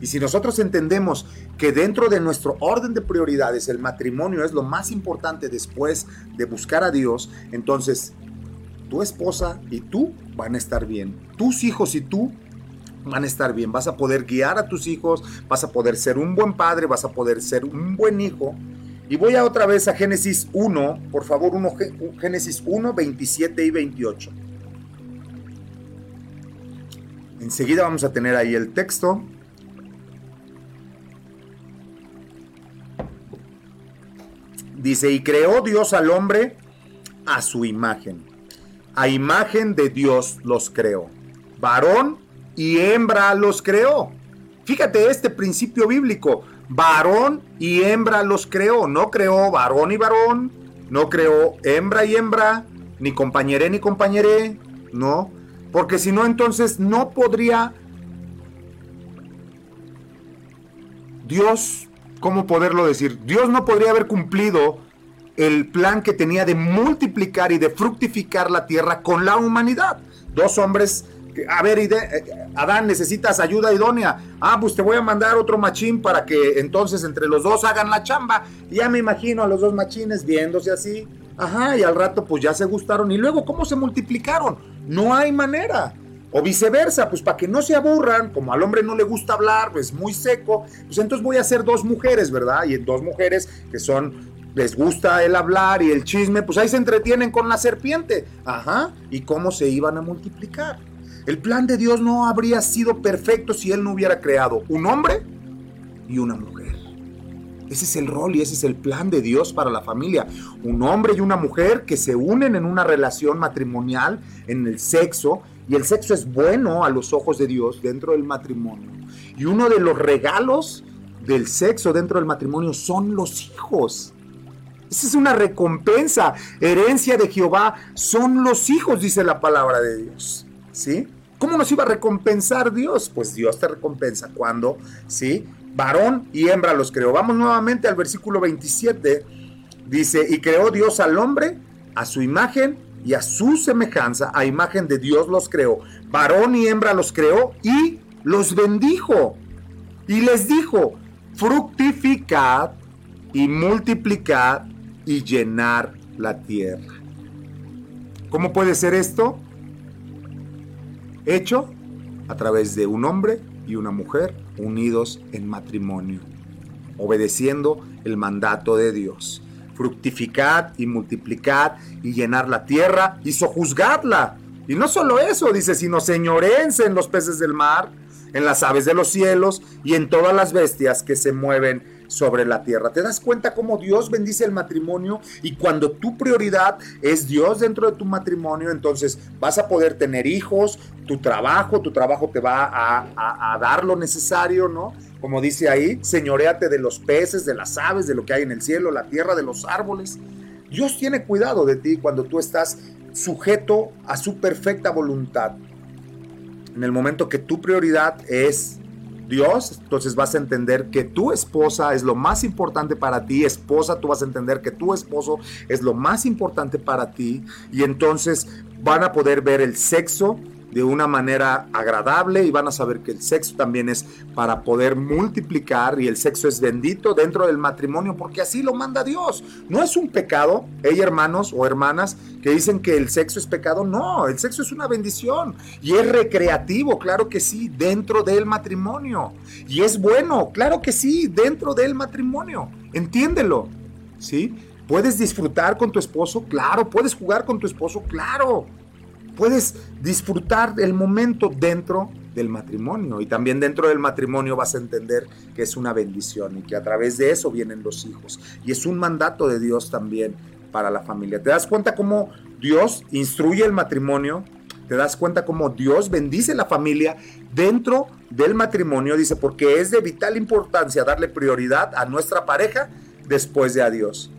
[SPEAKER 1] Y si nosotros entendemos que dentro de nuestro orden de prioridades el matrimonio es lo más importante después de buscar a Dios, entonces tu esposa y tú van a estar bien. Tus hijos y tú van a estar bien. Vas a poder guiar a tus hijos, vas a poder ser un buen padre, vas a poder ser un buen hijo y voy a otra vez a Génesis 1, por favor, uno, Génesis 1, 27 y 28. Enseguida vamos a tener ahí el texto. Dice, y creó Dios al hombre a su imagen. A imagen de Dios los creó. Varón y hembra los creó. Fíjate este principio bíblico, varón y hembra los creó, no creó varón y varón, no creó hembra y hembra, ni compañeré ni compañeré, no, porque si no entonces no podría Dios, ¿cómo poderlo decir? Dios no podría haber cumplido el plan que tenía de multiplicar y de fructificar la tierra con la humanidad. Dos hombres, a ver, eh, Adán, necesitas ayuda idónea. Ah, pues te voy a mandar otro machín para que entonces entre los dos hagan la chamba. ya me imagino a los dos machines viéndose así. Ajá, y al rato pues ya se gustaron. Y luego, ¿cómo se multiplicaron? No hay manera. O viceversa, pues para que no se aburran, como al hombre no le gusta hablar, pues muy seco, pues entonces voy a hacer dos mujeres, ¿verdad? Y dos mujeres que son les gusta el hablar y el chisme, pues ahí se entretienen con la serpiente. Ajá, ¿y cómo se iban a multiplicar? El plan de Dios no habría sido perfecto si Él no hubiera creado un hombre y una mujer. Ese es el rol y ese es el plan de Dios para la familia. Un hombre y una mujer que se unen en una relación matrimonial, en el sexo, y el sexo es bueno a los ojos de Dios dentro del matrimonio. Y uno de los regalos del sexo dentro del matrimonio son los hijos. Esa es una recompensa, herencia de Jehová. Son los hijos, dice la palabra de Dios. ¿Sí? ¿Cómo nos iba a recompensar Dios? Pues Dios te recompensa cuando, ¿sí? Varón y hembra los creó. Vamos nuevamente al versículo 27. Dice, y creó Dios al hombre a su imagen y a su semejanza, a imagen de Dios los creó. Varón y hembra los creó y los bendijo. Y les dijo, fructificad y multiplicad y llenar la tierra. ¿Cómo puede ser esto? Hecho a través de un hombre y una mujer unidos en matrimonio, obedeciendo el mandato de Dios. Fructificad y multiplicad y llenar la tierra y sojuzgadla. Y no solo eso, dice, sino señorense en los peces del mar, en las aves de los cielos y en todas las bestias que se mueven sobre la tierra. ¿Te das cuenta cómo Dios bendice el matrimonio? Y cuando tu prioridad es Dios dentro de tu matrimonio, entonces vas a poder tener hijos, tu trabajo, tu trabajo te va a, dar lo necesario, ¿no? Como dice ahí, señoreate de los peces, de las aves, de lo que hay en el cielo, la tierra, de los árboles. Dios tiene cuidado de ti cuando tú estás sujeto a su perfecta voluntad. En el momento que tu prioridad es Dios, entonces vas a entender que tu esposa es lo más importante para ti, esposa, tú vas a entender que tu esposo es lo más importante para ti y entonces van a poder ver el sexo de una manera agradable y van a saber que el sexo también es para poder multiplicar y el sexo es bendito dentro del matrimonio porque así lo manda Dios. No es un pecado, hay hermanos o hermanas que dicen que el sexo es pecado, no, el sexo es una bendición y es recreativo, claro que sí, dentro del matrimonio. Y es bueno, claro que sí, dentro del matrimonio. Entiéndelo, ¿sí? ¿Puedes disfrutar con tu esposo? Claro. ¿Puedes jugar con tu esposo? Claro puedes disfrutar el momento dentro del matrimonio y también dentro del matrimonio vas a entender que es una bendición y que a través de eso vienen los hijos y es un mandato de Dios también para la familia. ¿Te das cuenta cómo Dios instruye el matrimonio? ¿Te das cuenta cómo Dios bendice la familia dentro del matrimonio? Dice, porque es de vital importancia darle prioridad a nuestra pareja después de a Dios.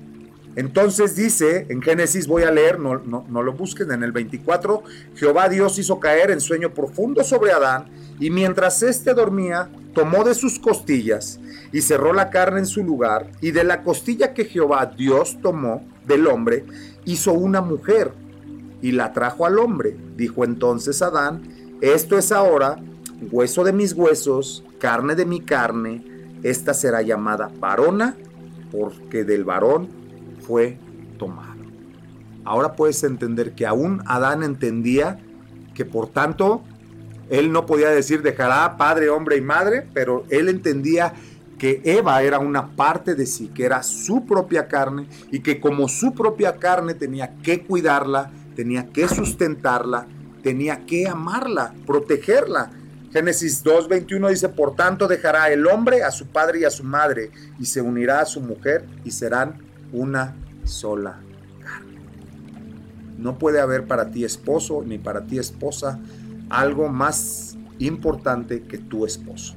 [SPEAKER 1] Entonces dice, en Génesis voy a leer, no, no, lo busquen, en el 24, Jehová Dios hizo caer en sueño profundo sobre Adán, y mientras éste dormía, tomó de sus costillas y cerró la carne en su lugar, y de la costilla que Jehová Dios tomó del hombre, hizo una mujer, y la trajo al hombre. Dijo entonces Adán, esto es ahora hueso de mis huesos, carne de mi carne, esta será llamada varona, porque del varón fue tomado. Ahora puedes entender que aún Adán entendía que por tanto él no podía decir dejará padre, hombre y madre, pero él entendía que Eva era una parte de sí, que era su propia carne y que como su propia carne tenía que cuidarla, tenía que sustentarla, tenía que amarla, protegerla. Génesis 2.21 dice, por tanto dejará el hombre a su padre y a su madre y se unirá a su mujer y serán una sola carne. No puede haber para ti esposo ni para ti esposa algo más importante que tu esposo.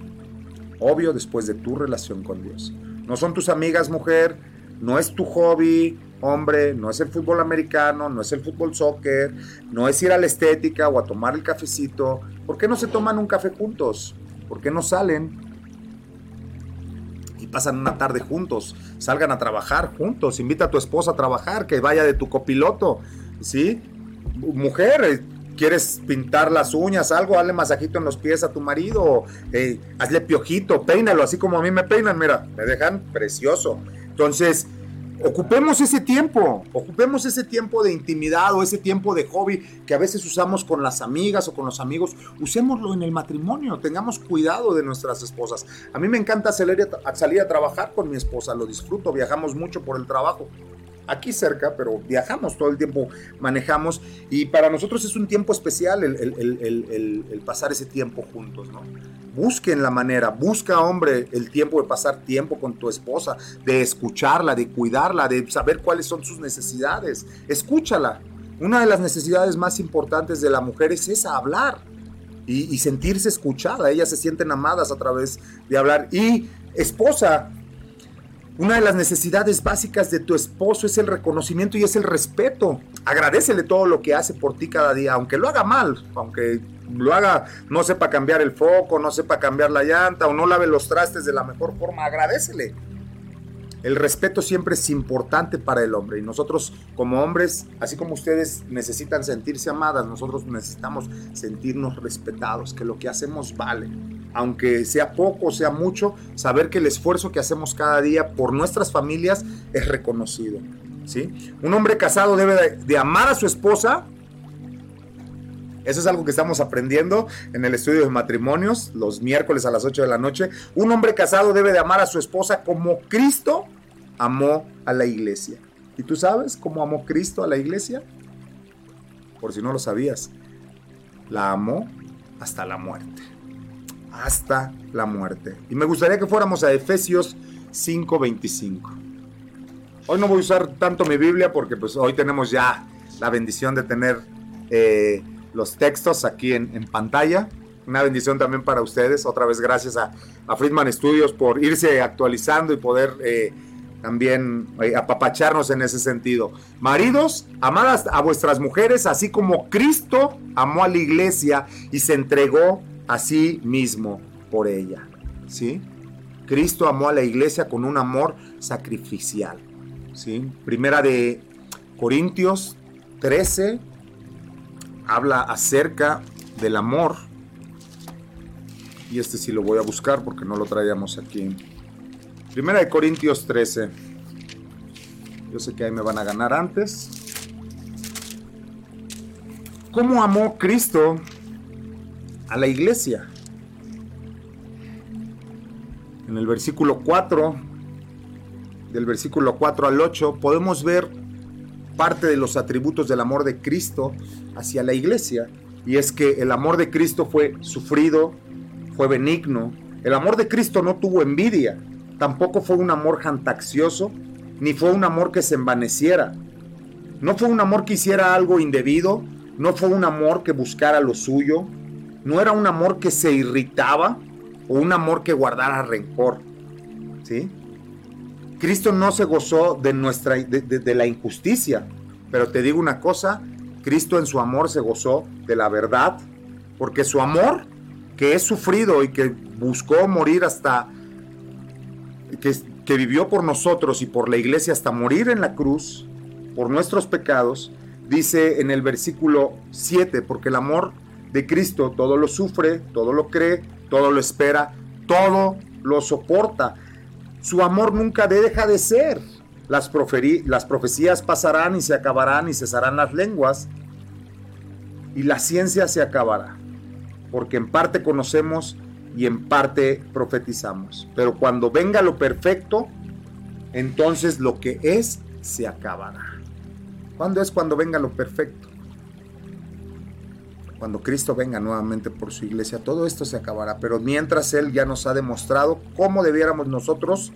[SPEAKER 1] Obvio, después de tu relación con Dios. No son tus amigas, mujer, no es tu hobby, hombre, no es el fútbol americano, no es el fútbol soccer, no es ir a la estética o a tomar el cafecito. ¿Por qué no se toman un café juntos? ¿Por qué no salen? Pasan una tarde juntos, salgan a trabajar juntos, invita a tu esposa a trabajar, que vaya de tu copiloto, ¿sí? Mujer, quieres pintar las uñas, algo, hazle masajito en los pies a tu marido, eh, hazle piojito, peínalo, así como a mí me peinan, mira, me dejan precioso. Entonces, ocupemos ese tiempo, ocupemos ese tiempo de intimidad o ese tiempo de hobby que a veces usamos con las amigas o con los amigos, usémoslo en el matrimonio, tengamos cuidado de nuestras esposas. A mí me encanta salir a, salir a trabajar con mi esposa, lo disfruto, viajamos mucho por el trabajo aquí cerca, pero viajamos todo el tiempo, manejamos y para nosotros es un tiempo especial el, pasar ese tiempo juntos, ¿no? Busquen la manera, busca hombre el tiempo de pasar tiempo con tu esposa, de escucharla, de cuidarla, de saber cuáles son sus necesidades. Escúchala. Una de las necesidades más importantes de la mujer es esa, hablar y, y sentirse escuchada. Ellas se sienten amadas a través de hablar. Y esposa, una de las necesidades básicas de tu esposo es el reconocimiento y es el respeto. Agradecele todo lo que hace por ti cada día, aunque lo haga mal, aunque lo haga, no sepa cambiar el foco, no sepa cambiar la llanta o no lave los trastes de la mejor forma, agradecele. El respeto siempre es importante para el hombre y nosotros como hombres, así como ustedes necesitan sentirse amadas, nosotros necesitamos sentirnos respetados, que lo que hacemos vale aunque sea poco, sea mucho, saber que el esfuerzo que hacemos cada día por nuestras familias es reconocido. ¿sí? Un hombre casado debe de, amar a su esposa. Eso es algo que estamos aprendiendo en el estudio de matrimonios los miércoles a las 8 de la noche. Un hombre casado debe de amar a su esposa como Cristo amó a la iglesia. ¿Y tú sabes cómo amó Cristo a la iglesia? Por si no lo sabías, la amó hasta la muerte hasta la muerte. Y me gustaría que fuéramos a Efesios 5:25. Hoy no voy a usar tanto mi Biblia porque pues hoy tenemos ya la bendición de tener eh, los textos aquí en, pantalla. Una bendición también para ustedes. Otra vez gracias a, Friedman Studios por irse actualizando y poder eh, también eh, apapacharnos en ese sentido. Maridos, amadas a vuestras mujeres, así como Cristo amó a la iglesia y se entregó a sí mismo por ella. ¿sí? Cristo amó a la iglesia con un amor sacrificial. ¿sí? Primera de Corintios 13 habla acerca del amor. Y este sí lo voy a buscar porque no lo traíamos aquí. Primera de Corintios 13. Yo sé que ahí me van a ganar antes. ¿Cómo amó Cristo a la iglesia. En el versículo 4, del versículo 4 al 8, podemos ver parte de los atributos del amor de Cristo hacia la iglesia. Y es que el amor de Cristo fue sufrido, fue benigno. El amor de Cristo no tuvo envidia, tampoco fue un amor jantaccioso, ni fue un amor que se envaneciera. No fue un amor que hiciera algo indebido, no fue un amor que buscara lo suyo, no era un amor que se irritaba o un amor que guardara rencor. ¿Sí? Cristo no se gozó de, nuestra, de, la injusticia, pero te digo una cosa, Cristo en su amor se gozó de la verdad, porque su amor, que es sufrido y que buscó morir hasta, que, que vivió por nosotros y por la iglesia hasta morir en la cruz, por nuestros pecados, dice en el versículo 7, porque el amor de Cristo todo lo sufre, todo lo cree, todo lo espera, todo lo soporta. Su amor nunca deja de ser. Las, profecías pasarán y se acabarán y cesarán las lenguas y la ciencia se acabará, porque en parte conocemos y en parte profetizamos. Pero cuando venga lo perfecto, entonces lo que es se acabará. ¿Cuándo es cuando venga lo perfecto? Cuando Cristo venga nuevamente por su iglesia, todo esto se acabará. Pero mientras Él ya nos ha demostrado cómo debiéramos nosotros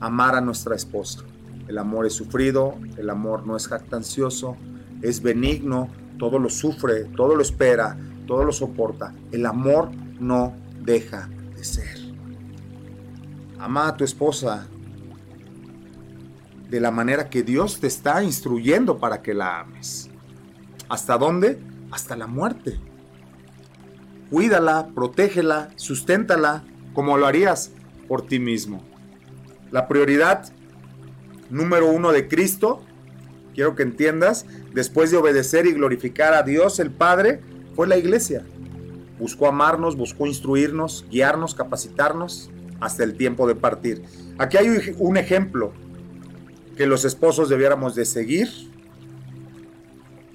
[SPEAKER 1] amar a nuestra esposa. El amor es sufrido, el amor no es jactancioso, es benigno, todo lo sufre, todo lo espera, todo lo soporta. El amor no deja de ser. Ama a tu esposa de la manera que Dios te está instruyendo para que la ames. ¿Hasta dónde? Hasta la muerte. Cuídala, protégela, susténtala, como lo harías por ti mismo. La prioridad número uno de Cristo, quiero que entiendas, después de obedecer y glorificar a Dios el Padre, fue la iglesia. Buscó amarnos, buscó instruirnos, guiarnos, capacitarnos hasta el tiempo de partir. Aquí hay un ejemplo que los esposos debiéramos de seguir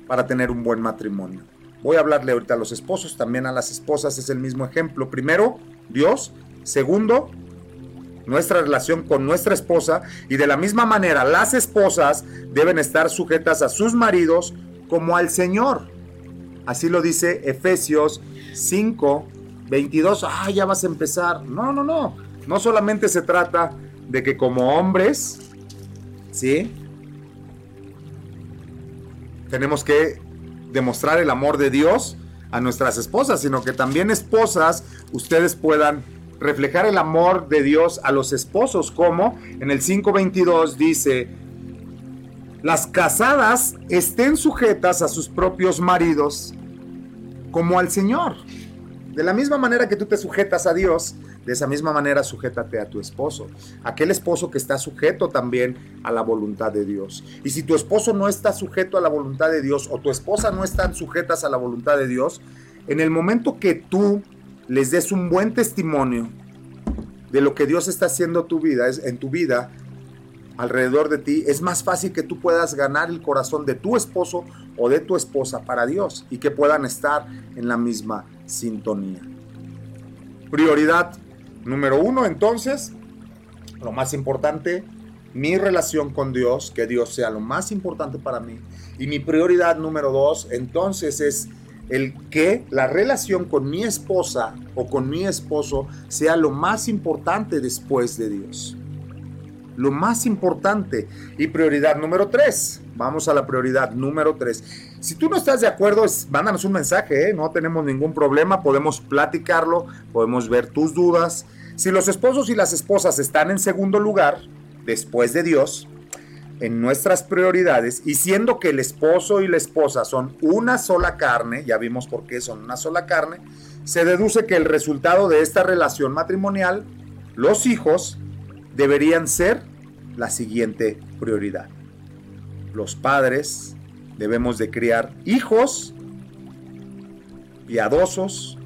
[SPEAKER 1] para tener un buen matrimonio. Voy a hablarle ahorita a los esposos, también a las esposas es el mismo ejemplo. Primero, Dios. Segundo, nuestra relación con nuestra esposa. Y de la misma manera, las esposas deben estar sujetas a sus maridos como al Señor. Así lo dice Efesios 5, 22. Ah, ya vas a empezar. No, no, no. No solamente se trata de que como hombres, ¿sí? Tenemos que demostrar el amor de Dios a nuestras esposas, sino que también esposas, ustedes puedan reflejar el amor de Dios a los esposos, como en el 5.22 dice, las casadas estén sujetas a sus propios maridos como al Señor. De la misma manera que tú te sujetas a Dios, de esa misma manera sujétate a tu esposo. Aquel esposo que está sujeto también a la voluntad de Dios. Y si tu esposo no está sujeto a la voluntad de Dios o tu esposa no están sujetas a la voluntad de Dios, en el momento que tú les des un buen testimonio de lo que Dios está haciendo tu vida, en tu vida, alrededor de ti, es más fácil que tú puedas ganar el corazón de tu esposo o de tu esposa para Dios y que puedan estar en la misma sintonía. Prioridad número uno, entonces, lo más importante, mi relación con Dios, que Dios sea lo más importante para mí. Y mi prioridad número dos, entonces, es el que la relación con mi esposa o con mi esposo sea lo más importante después de Dios lo más importante. Y prioridad número tres. Vamos a la prioridad número tres. Si tú no estás de acuerdo, mándanos un mensaje, ¿eh? no tenemos ningún problema, podemos platicarlo, podemos ver tus dudas. Si los esposos y las esposas están en segundo lugar, después de Dios, en nuestras prioridades, y siendo que el esposo y la esposa son una sola carne, ya vimos por qué son una sola carne, se deduce que el resultado de esta relación matrimonial, los hijos, deberían ser la siguiente prioridad. Los padres debemos de criar hijos piadosos,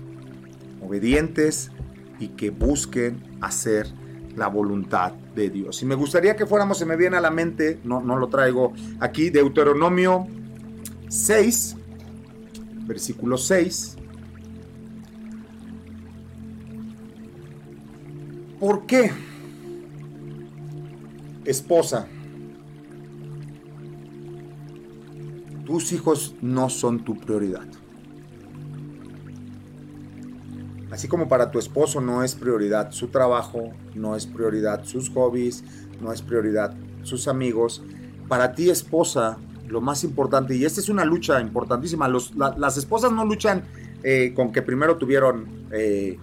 [SPEAKER 1] obedientes y que busquen hacer la voluntad de Dios. Y me gustaría que fuéramos, se me viene a la mente, no, no lo traigo aquí, Deuteronomio 6, versículo 6. ¿Por qué? Esposa, tus hijos no son tu prioridad. Así como para tu esposo no es prioridad su trabajo, no es prioridad sus hobbies, no es prioridad sus amigos, para ti esposa lo más importante, y esta es una lucha importantísima, las esposas no luchan eh, con que primero tuvieron eh,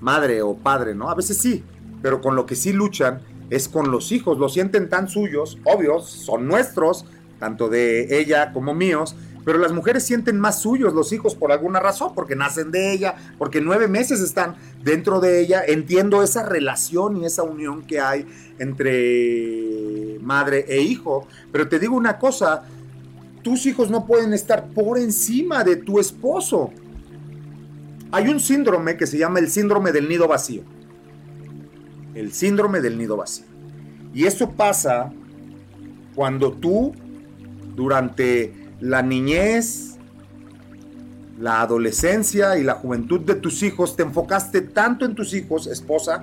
[SPEAKER 1] madre o padre, ¿no? A veces sí, pero con lo que sí luchan es con los hijos, los sienten tan suyos, obvios, son nuestros, tanto de ella como míos, pero las mujeres sienten más suyos los hijos por alguna razón, porque nacen de ella, porque nueve meses están dentro de ella. Entiendo esa relación y esa unión que hay entre madre e hijo, pero te digo una cosa, tus hijos no pueden estar por encima de tu esposo. Hay un síndrome que se llama el síndrome del nido vacío el síndrome del nido vacío. Y eso pasa cuando tú, durante la niñez, la adolescencia y la juventud de tus hijos, te enfocaste tanto en tus hijos, esposa,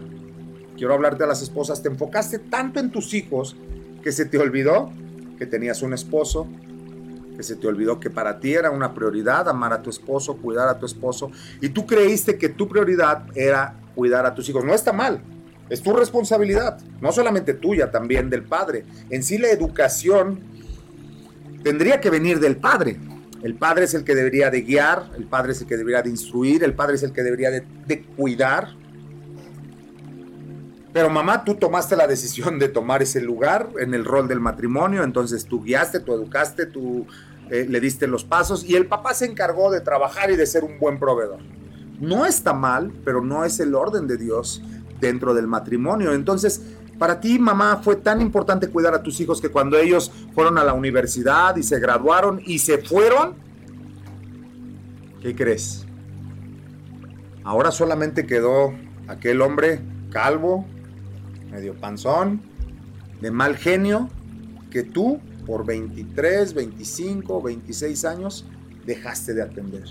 [SPEAKER 1] quiero hablarte a las esposas, te enfocaste tanto en tus hijos que se te olvidó que tenías un esposo, que se te olvidó que para ti era una prioridad amar a tu esposo, cuidar a tu esposo, y tú creíste que tu prioridad era cuidar a tus hijos. No está mal, es tu responsabilidad, no solamente tuya, también del padre. En sí la educación tendría que venir del padre. El padre es el que debería de guiar, el padre es el que debería de instruir, el padre es el que debería de, cuidar. Pero mamá, tú tomaste la decisión de tomar ese lugar en el rol del matrimonio, entonces tú guiaste, tú educaste, tú eh, le diste los pasos y el papá se encargó de trabajar y de ser un buen proveedor. No está mal, pero no es el orden de Dios dentro del matrimonio. Entonces, para ti, mamá, fue tan importante cuidar a tus hijos que cuando ellos fueron a la universidad y se graduaron y se fueron, ¿qué crees? Ahora solamente quedó aquel hombre calvo, medio panzón, de mal genio, que tú por 23, 25, 26 años dejaste de atender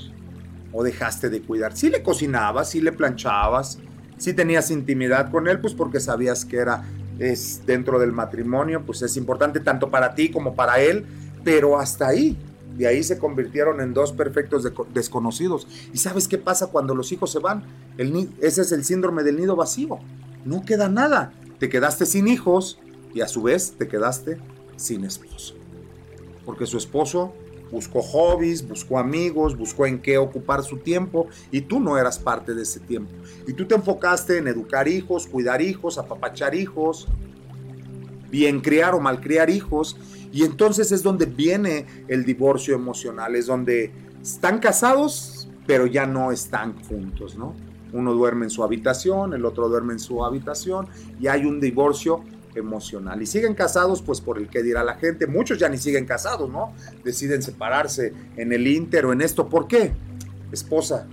[SPEAKER 1] o dejaste de cuidar. Si le cocinabas, si le planchabas, si tenías intimidad con él, pues porque sabías que era es dentro del matrimonio, pues es importante tanto para ti como para él, pero hasta ahí. De ahí se convirtieron en dos perfectos desconocidos. ¿Y sabes qué pasa cuando los hijos se van? Ese es el síndrome del nido vacío. No queda nada te quedaste sin hijos y a su vez te quedaste sin esposo. Porque su esposo buscó hobbies, buscó amigos, buscó en qué ocupar su tiempo y tú no eras parte de ese tiempo. Y tú te enfocaste en educar hijos, cuidar hijos, apapachar hijos, bien criar o malcriar hijos. Y entonces es donde viene el divorcio emocional, es donde están casados, pero ya no están juntos, ¿no? Uno duerme en su habitación, el otro duerme en su habitación y hay un divorcio emocional. Y siguen casados pues por el que dirá la gente. Muchos ya ni siguen casados, ¿no? Deciden separarse en el Inter o en esto. ¿Por qué? Esposa,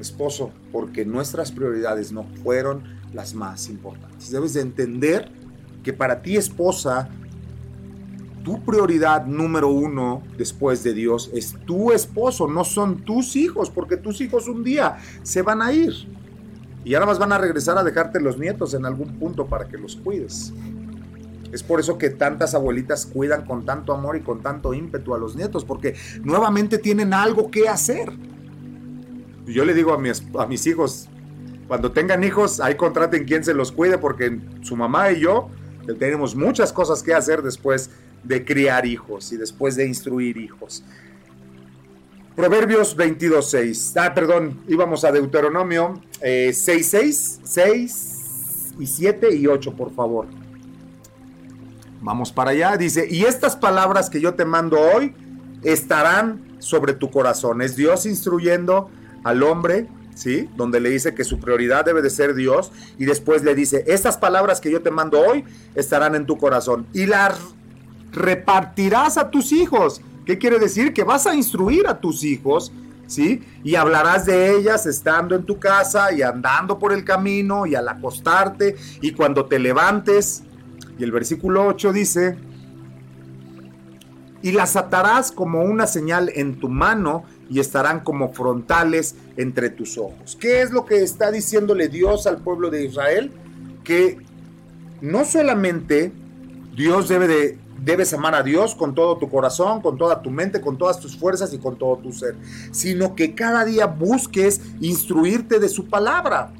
[SPEAKER 1] esposo, porque nuestras prioridades no fueron las más importantes. Debes de entender que para ti esposa tu prioridad número uno después de Dios es tu esposo, no son tus hijos, porque tus hijos un día se van a ir. Y ahora más van a regresar a dejarte los nietos en algún punto para que los cuides. Es por eso que tantas abuelitas cuidan con tanto amor y con tanto ímpetu a los nietos, porque nuevamente tienen algo que hacer. Yo le digo a mis, hijos, cuando tengan hijos, ahí contraten quien se los cuide, porque su mamá y yo tenemos muchas cosas que hacer después de criar hijos y después de instruir hijos. Proverbios 22.6. Ah, perdón, íbamos a Deuteronomio eh, 6.6, 6 y 7 y 8, por favor. Vamos para allá. Dice, y estas palabras que yo te mando hoy estarán sobre tu corazón. Es Dios instruyendo al hombre, ¿sí? Donde le dice que su prioridad debe de ser Dios. Y después le dice, estas palabras que yo te mando hoy estarán en tu corazón. Y las repartirás a tus hijos. ¿Qué quiere decir? Que vas a instruir a tus hijos, ¿sí? Y hablarás de ellas estando en tu casa y andando por el camino y al acostarte y cuando te levantes. Y el versículo 8 dice, y las atarás como una señal en tu mano y estarán como frontales entre tus ojos. ¿Qué es lo que está diciéndole Dios al pueblo de Israel? Que no solamente Dios debe de debes amar a Dios con todo tu corazón, con toda tu mente, con todas tus fuerzas y con todo tu ser, sino que cada día busques instruirte de su palabra.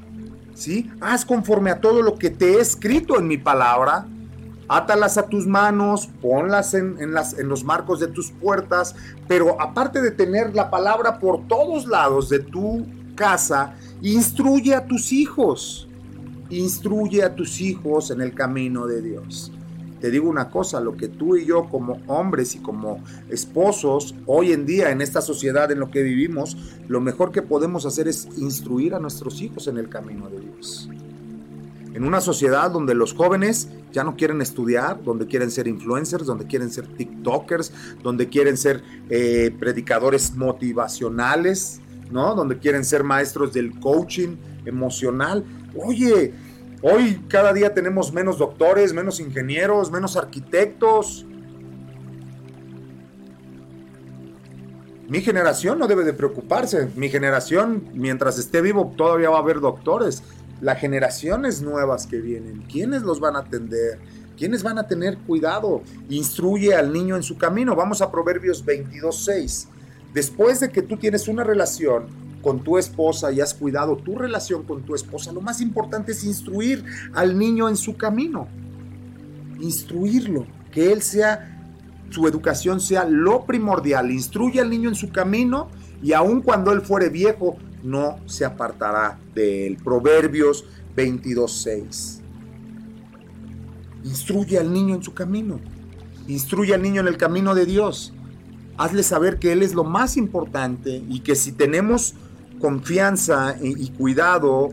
[SPEAKER 1] ¿Sí? Haz conforme a todo lo que te he escrito en mi palabra. Átalas a tus manos, ponlas en, las, en los marcos de tus puertas, pero aparte de tener la palabra por todos lados de tu casa, instruye a tus hijos. Instruye a tus hijos en el camino de Dios. Te digo una cosa, lo que tú y yo como hombres y como esposos, hoy en día en esta sociedad en lo que vivimos, lo mejor que podemos hacer es instruir a nuestros hijos en el camino de Dios. En una sociedad donde los jóvenes ya no quieren estudiar, donde quieren ser influencers, donde quieren ser TikTokers, donde quieren ser eh, predicadores motivacionales, ¿no? Donde quieren ser maestros del coaching emocional. Oye, Hoy cada día tenemos menos doctores, menos ingenieros, menos arquitectos. Mi generación no debe de preocuparse. Mi generación, mientras esté vivo, todavía va a haber doctores. Las generaciones nuevas que vienen, ¿quiénes los van a atender? ¿Quiénes van a tener cuidado? Instruye al niño en su camino. Vamos a Proverbios 22.6. Después de que tú tienes una relación con tu esposa y has cuidado tu relación con tu esposa, lo más importante es instruir al niño en su camino. Instruirlo, que él sea, su educación sea lo primordial. Instruye al niño en su camino y aun cuando él fuere viejo, no se apartará de él. Proverbios 22.6. Instruye al niño en su camino. Instruye al niño en el camino de Dios. Hazle saber que Él es lo más importante y que si tenemos confianza y cuidado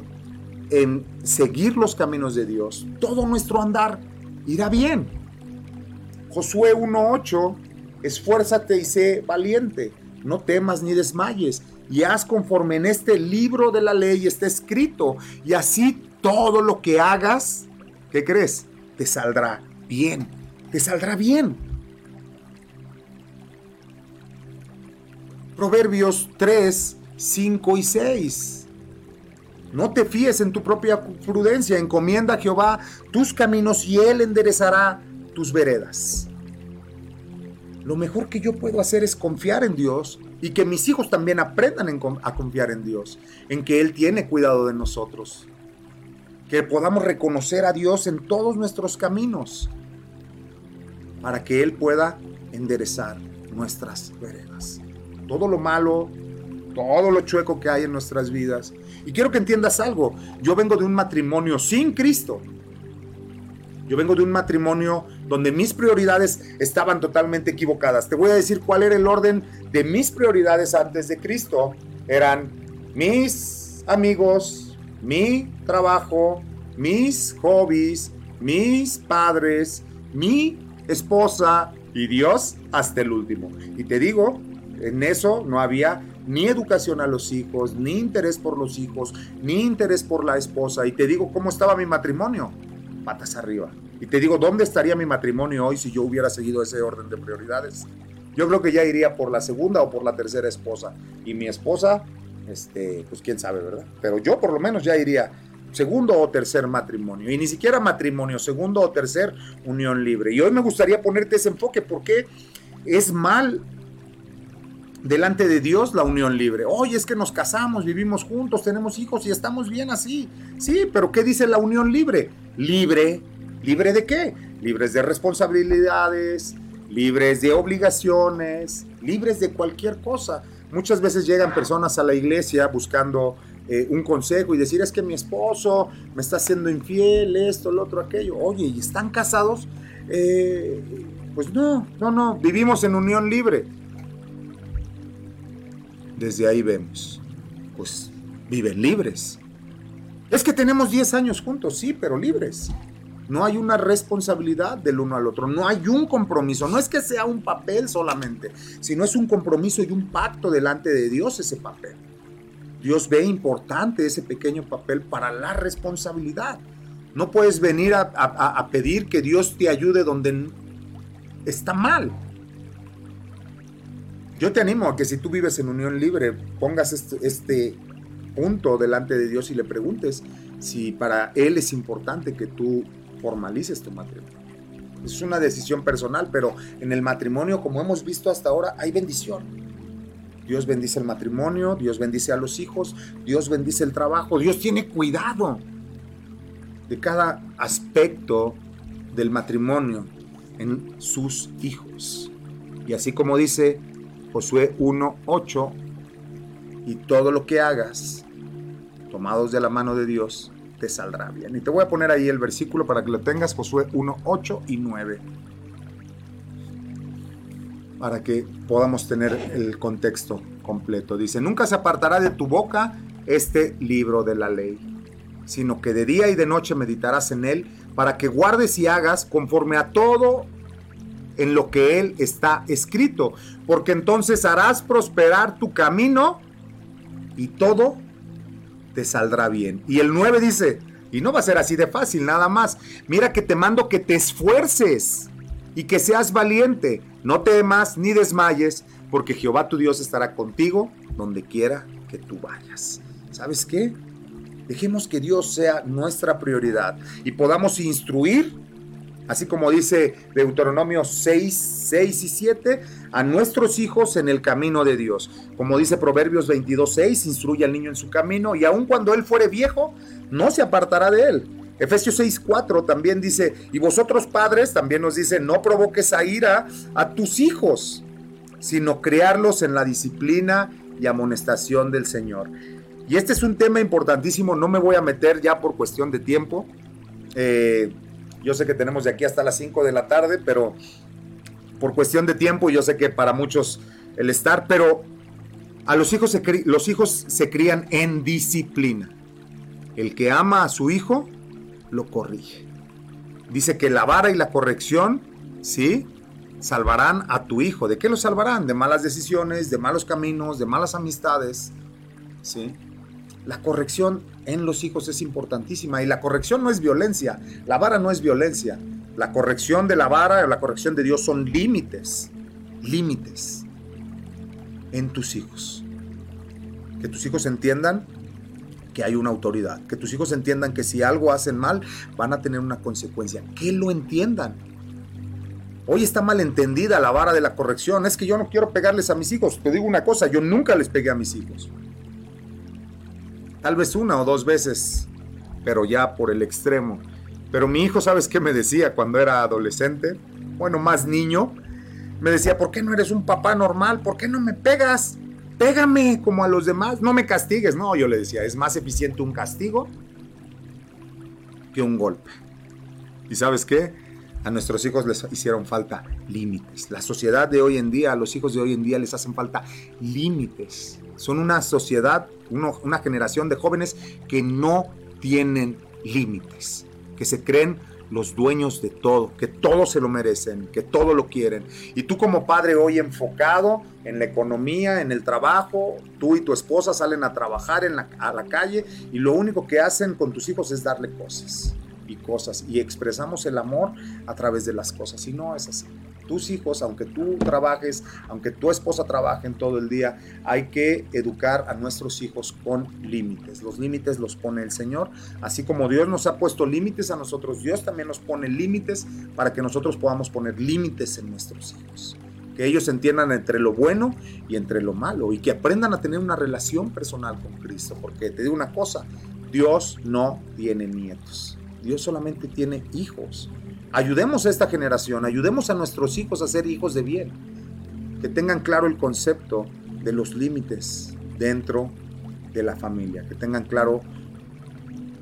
[SPEAKER 1] en seguir los caminos de Dios, todo nuestro andar irá bien. Josué 1.8, esfuérzate y sé valiente, no temas ni desmayes, y haz conforme en este libro de la ley está escrito, y así todo lo que hagas, ¿qué crees? Te saldrá bien, te saldrá bien. Proverbios 3, 5 y 6. No te fíes en tu propia prudencia, encomienda a Jehová tus caminos y Él enderezará tus veredas. Lo mejor que yo puedo hacer es confiar en Dios y que mis hijos también aprendan a confiar en Dios, en que Él tiene cuidado de nosotros. Que podamos reconocer a Dios en todos nuestros caminos para que Él pueda enderezar nuestras veredas. Todo lo malo, todo lo chueco que hay en nuestras vidas. Y quiero que entiendas algo. Yo vengo de un matrimonio sin Cristo. Yo vengo de un matrimonio donde mis prioridades estaban totalmente equivocadas. Te voy a decir cuál era el orden de mis prioridades antes de Cristo. Eran mis amigos, mi trabajo, mis hobbies, mis padres, mi esposa y Dios hasta el último. Y te digo, en eso no había ni educación a los hijos, ni interés por los hijos, ni interés por la esposa. Y te digo, ¿cómo estaba mi matrimonio? Patas arriba. Y te digo, ¿dónde estaría mi matrimonio hoy si yo hubiera seguido ese orden de prioridades? Yo creo que ya iría por la segunda o por la tercera esposa. Y mi esposa, este, pues quién sabe, ¿verdad? Pero yo por lo menos ya iría segundo o tercer matrimonio. Y ni siquiera matrimonio, segundo o tercer unión libre. Y hoy me gustaría ponerte ese enfoque porque es mal delante de Dios la unión libre. Oye, es que nos casamos, vivimos juntos, tenemos hijos y estamos bien así. Sí, pero ¿qué dice la unión libre? Libre, ¿libre de qué? Libres de responsabilidades, libres de obligaciones, libres de cualquier cosa. Muchas veces llegan personas a la iglesia buscando eh, un consejo y decir es que mi esposo me está haciendo infiel, esto, lo otro, aquello. Oye, ¿y están casados? Eh, pues no, no, no, vivimos en unión libre desde ahí vemos, pues viven libres. Es que tenemos 10 años juntos, sí, pero libres. No hay una responsabilidad del uno al otro, no hay un compromiso, no es que sea un papel solamente, sino es un compromiso y un pacto delante de Dios ese papel. Dios ve importante ese pequeño papel para la responsabilidad. No puedes venir a, a pedir que Dios te ayude donde está mal. Yo te animo a que si tú vives en unión libre, pongas este, este, punto delante de Dios y le preguntes si para Él es importante que tú formalices tu matrimonio. Es una decisión personal, pero en el matrimonio, como hemos visto hasta ahora, hay bendición. Dios bendice el matrimonio, Dios bendice a los hijos, Dios bendice el trabajo, Dios tiene cuidado de cada aspecto del matrimonio en sus hijos. Y así como dice Josué 1.8, y todo lo que hagas, tomados de la mano de Dios, te saldrá bien. Y te voy a poner ahí el versículo para que lo tengas, Josué 1.8 y 9, para que podamos tener el contexto completo. Dice, nunca se apartará de tu boca este libro de la ley, sino que de día y de noche meditarás en él, para que guardes y hagas conforme a todo en lo que Él está escrito, porque entonces harás prosperar tu camino y todo te saldrá bien. Y el 9 dice, y no va a ser así de fácil, nada más. Mira que te mando que te esfuerces y que seas valiente. No temas ni desmayes, porque Jehová tu Dios estará contigo donde quiera que tú vayas. ¿Sabes qué? Dejemos que Dios sea nuestra prioridad y podamos instruir así como dice Deuteronomio 6, 6 y 7, a nuestros hijos en el camino de Dios. Como dice Proverbios 22, 6, instruye al niño en su camino y aun cuando él fuere viejo, no se apartará de él. Efesios 6, 4 también dice, y vosotros padres, también nos dice, no provoques a ira a tus hijos, sino criarlos en la disciplina y amonestación del Señor. Y este es un tema importantísimo, no me voy a meter ya por cuestión de tiempo. Eh, yo sé que tenemos de aquí hasta las 5 de la tarde, pero por cuestión de tiempo, yo sé que para muchos el estar, pero a los hijos se, los hijos se crían en disciplina. El que ama a su hijo, lo corrige. Dice que la vara y la corrección, ¿sí? Salvarán a tu hijo. ¿De qué lo salvarán? De malas decisiones, de malos caminos, de malas amistades, ¿sí? La corrección en los hijos es importantísima y la corrección no es violencia, la vara no es violencia. La corrección de la vara o la corrección de Dios son límites, límites en tus hijos. Que tus hijos entiendan que hay una autoridad, que tus hijos entiendan que si algo hacen mal van a tener una consecuencia, que lo entiendan. Hoy está mal entendida la vara de la corrección, es que yo no quiero pegarles a mis hijos, te digo una cosa, yo nunca les pegué a mis hijos. Tal vez una o dos veces, pero ya por el extremo. Pero mi hijo, ¿sabes qué me decía cuando era adolescente? Bueno, más niño. Me decía, ¿por qué no eres un papá normal? ¿Por qué no me pegas? Pégame como a los demás, no me castigues. No, yo le decía, es más eficiente un castigo que un golpe. ¿Y sabes qué? A nuestros hijos les hicieron falta límites. La sociedad de hoy en día, a los hijos de hoy en día les hacen falta límites. Son una sociedad, una generación de jóvenes que no tienen límites, que se creen los dueños de todo, que todo se lo merecen, que todo lo quieren. Y tú como padre hoy enfocado en la economía, en el trabajo, tú y tu esposa salen a trabajar a la calle y lo único que hacen con tus hijos es darle cosas y cosas y expresamos el amor a través de las cosas y no es así tus hijos, aunque tú trabajes, aunque tu esposa trabaje en todo el día, hay que educar a nuestros hijos con límites. Los límites los pone el Señor, así como Dios nos ha puesto límites a nosotros, Dios también nos pone límites para que nosotros podamos poner límites en nuestros hijos. Que ellos entiendan entre lo bueno y entre lo malo y que aprendan a tener una relación personal con Cristo. Porque te digo una cosa, Dios no tiene nietos. Dios solamente tiene hijos. Ayudemos a esta generación, ayudemos a nuestros hijos a ser hijos de bien, que tengan claro el concepto de los límites dentro de la familia, que tengan claro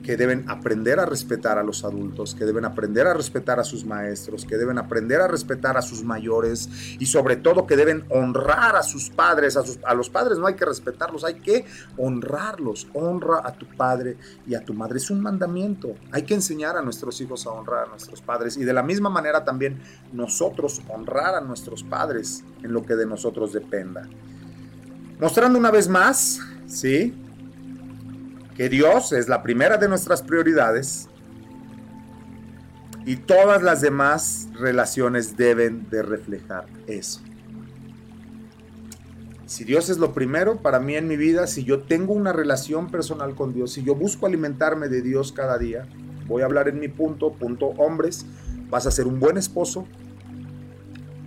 [SPEAKER 1] que deben aprender a respetar a los adultos, que deben aprender a respetar a sus maestros, que deben aprender a respetar a sus mayores y sobre todo que deben honrar a sus padres, a, a los padres no hay que respetarlos, hay que honrarlos, honra a tu padre y a tu madre, es un mandamiento, hay que enseñar a nuestros hijos a honrar a nuestros padres y de la misma manera también nosotros honrar a nuestros padres en lo que de nosotros dependa. Mostrando una vez más, ¿sí? Que Dios es la primera de nuestras prioridades y todas las demás relaciones deben de reflejar eso. Si Dios es lo primero para mí en mi vida, si yo tengo una relación personal con Dios, si yo busco alimentarme de Dios cada día, voy a hablar en mi punto, punto hombres, vas a ser un buen esposo,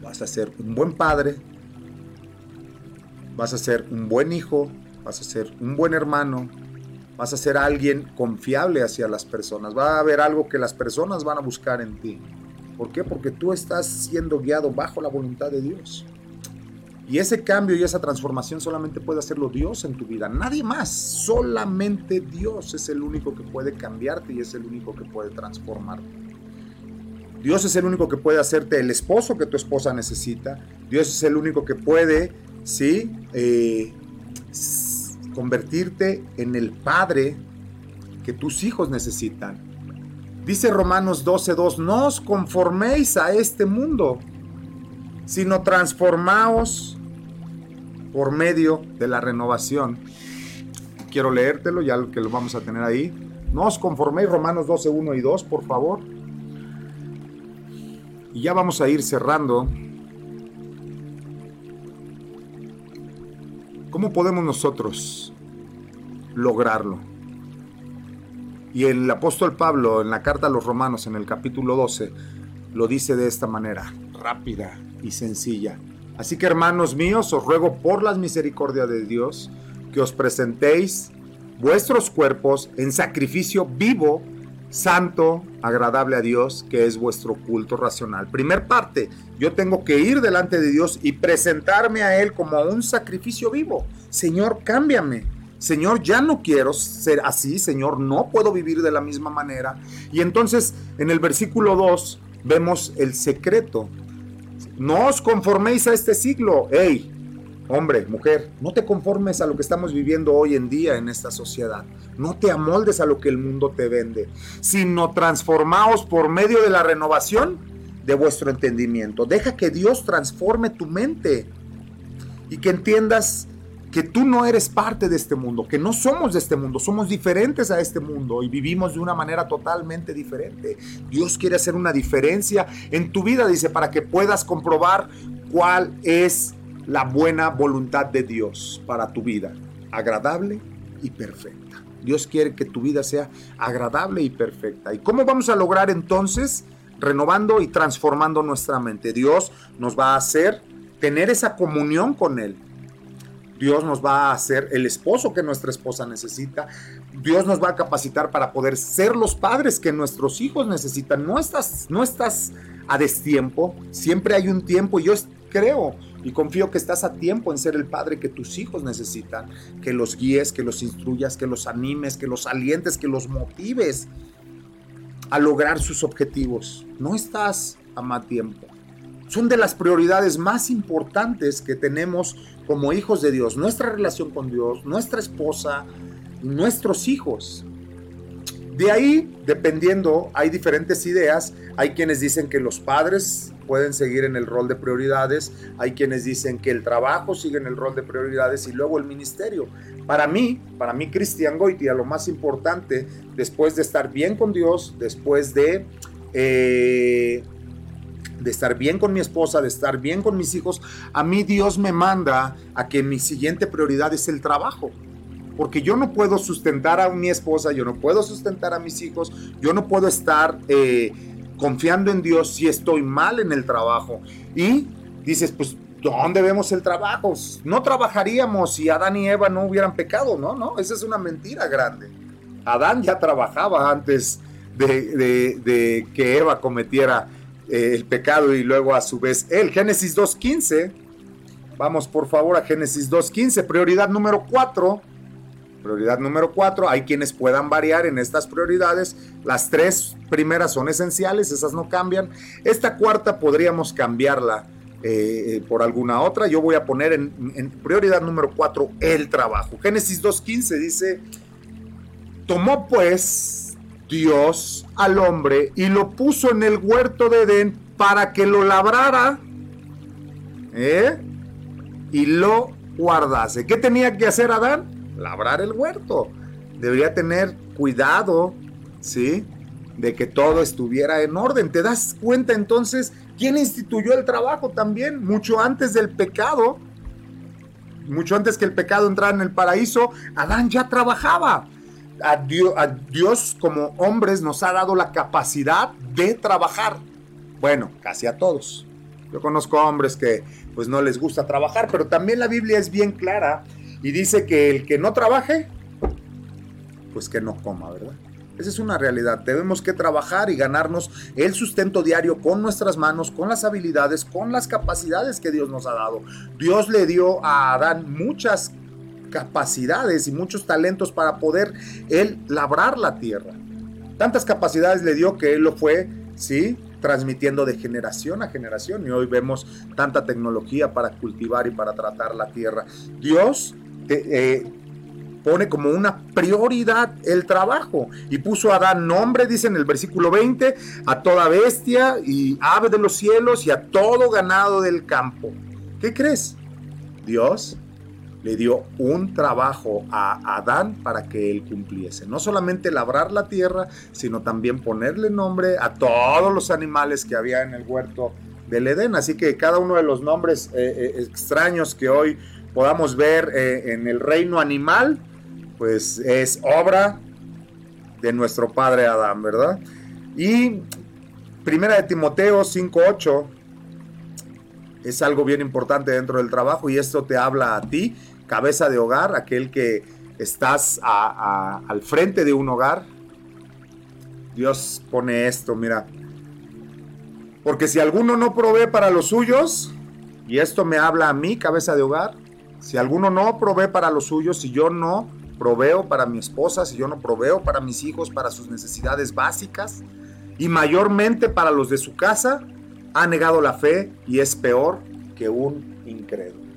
[SPEAKER 1] vas a ser un buen padre, vas a ser un buen hijo, vas a ser un buen hermano, vas a ser alguien confiable hacia las personas, va a haber algo que las personas van a buscar en ti. ¿Por qué? Porque tú estás siendo guiado bajo la voluntad de Dios. Y ese cambio y esa transformación solamente puede hacerlo Dios en tu vida, nadie más, solamente Dios es el único que puede cambiarte y es el único que puede transformarte. Dios es el único que puede hacerte el esposo que tu esposa necesita. Dios es el único que puede, ¿sí? Eh, convertirte en el padre que tus hijos necesitan. Dice Romanos 12:2, no os conforméis a este mundo, sino transformaos por medio de la renovación. Quiero leértelo, ya que lo vamos a tener ahí. No os conforméis, Romanos 12, 1 y 2, por favor. Y ya vamos a ir cerrando. ¿Cómo podemos nosotros lograrlo? Y el apóstol Pablo en la carta a los romanos en el capítulo 12 lo dice de esta manera, rápida y sencilla. Así que hermanos míos, os ruego por las misericordias de Dios que os presentéis vuestros cuerpos en sacrificio vivo, santo, agradable a Dios, que es vuestro culto racional. Primer parte, yo tengo que ir delante de Dios y presentarme a Él como un sacrificio vivo. Señor, cámbiame. Señor, ya no quiero ser así, Señor, no puedo vivir de la misma manera. Y entonces en el versículo 2 vemos el secreto. No os conforméis a este siglo. Hey, hombre, mujer, no te conformes a lo que estamos viviendo hoy en día en esta sociedad. No te amoldes a lo que el mundo te vende, sino transformaos por medio de la renovación de vuestro entendimiento. Deja que Dios transforme tu mente y que entiendas que tú no eres parte de este mundo, que no somos de este mundo, somos diferentes a este mundo y vivimos de una manera totalmente diferente. Dios quiere hacer una diferencia en tu vida, dice, para que puedas comprobar cuál es la buena voluntad de Dios para tu vida, agradable y perfecta. Dios quiere que tu vida sea agradable y perfecta. ¿Y cómo vamos a lograr entonces? Renovando y transformando nuestra mente. Dios nos va a hacer tener esa comunión con Él Dios nos va a hacer el esposo que nuestra esposa necesita. Dios nos va a capacitar para poder ser los padres que nuestros hijos necesitan. No estás, no estás a destiempo. Siempre hay un tiempo. Yo creo y confío que estás a tiempo en ser el padre que tus hijos necesitan. Que los guíes, que los instruyas, que los animes, que los alientes, que los motives a lograr sus objetivos. No estás a más tiempo son de las prioridades más importantes que tenemos como hijos de Dios. Nuestra relación con Dios, nuestra esposa, nuestros hijos. De ahí, dependiendo, hay diferentes ideas. Hay quienes dicen que los padres pueden seguir en el rol de prioridades, hay quienes dicen que el trabajo sigue en el rol de prioridades y luego el ministerio. Para mí, para mí Cristian Goitia, lo más importante, después de estar bien con Dios, después de eh, de estar bien con mi esposa, de estar bien con mis hijos, a mí Dios me manda a que mi siguiente prioridad es el trabajo. Porque yo no puedo sustentar a mi esposa, yo no puedo sustentar a mis hijos, yo no puedo estar eh, confiando en Dios si estoy mal en el trabajo. Y dices, pues, ¿dónde vemos el trabajo? No trabajaríamos si Adán y Eva no hubieran pecado, ¿no? No, esa es una mentira grande. Adán ya trabajaba antes de, de que Eva cometiera eh, el pecado y luego a su vez el Génesis 2.15. Vamos por favor a Génesis 2.15, prioridad número 4. Prioridad número 4, hay quienes puedan variar en estas prioridades. Las tres primeras son esenciales, esas no cambian. Esta cuarta podríamos cambiarla eh, por alguna otra. Yo voy a poner en, en prioridad número 4 el trabajo. Génesis 2.15 dice, tomó pues Dios al hombre y lo puso en el huerto de Edén para que lo labrara ¿eh? y lo guardase. ¿Qué tenía que hacer Adán? Labrar el huerto. Debería tener cuidado, ¿sí? De que todo estuviera en orden. ¿Te das cuenta entonces quién instituyó el trabajo también? Mucho antes del pecado, mucho antes que el pecado entrara en el paraíso, Adán ya trabajaba a Dios, como hombres nos ha dado la capacidad de trabajar. Bueno, casi a todos. Yo conozco hombres que pues no les gusta trabajar, pero también la Biblia es bien clara y dice que el que no trabaje, pues que no coma, ¿verdad? Esa es una realidad. Tenemos que trabajar y ganarnos el sustento diario con nuestras manos, con las habilidades, con las capacidades que Dios nos ha dado. Dios le dio a Adán muchas capacidades y muchos talentos para poder él labrar la tierra. Tantas capacidades le dio que él lo fue, ¿sí? transmitiendo de generación a generación y hoy vemos tanta tecnología para cultivar y para tratar la tierra. Dios eh, pone como una prioridad el trabajo y puso a dar nombre, dice en el versículo 20, a toda bestia y ave de los cielos y a todo ganado del campo. ¿Qué crees? Dios le dio un trabajo a Adán para que él cumpliese. No solamente labrar la tierra, sino también ponerle nombre a todos los animales que había en el huerto del Edén. Así que cada uno de los nombres eh, eh, extraños que hoy podamos ver eh, en el reino animal, pues es obra de nuestro padre Adán, ¿verdad? Y primera de Timoteo 5.8 es algo bien importante dentro del trabajo y esto te habla a ti, cabeza de hogar, aquel que estás al frente de un hogar. Dios pone esto, mira. Porque si alguno no provee para los suyos, y esto me habla a mí, cabeza de hogar, si alguno no provee para los suyos, si yo no proveo para mi esposa, si yo no proveo para mis hijos, para sus necesidades básicas, y mayormente para los de su casa, ha negado la fe y es peor que un incrédulo.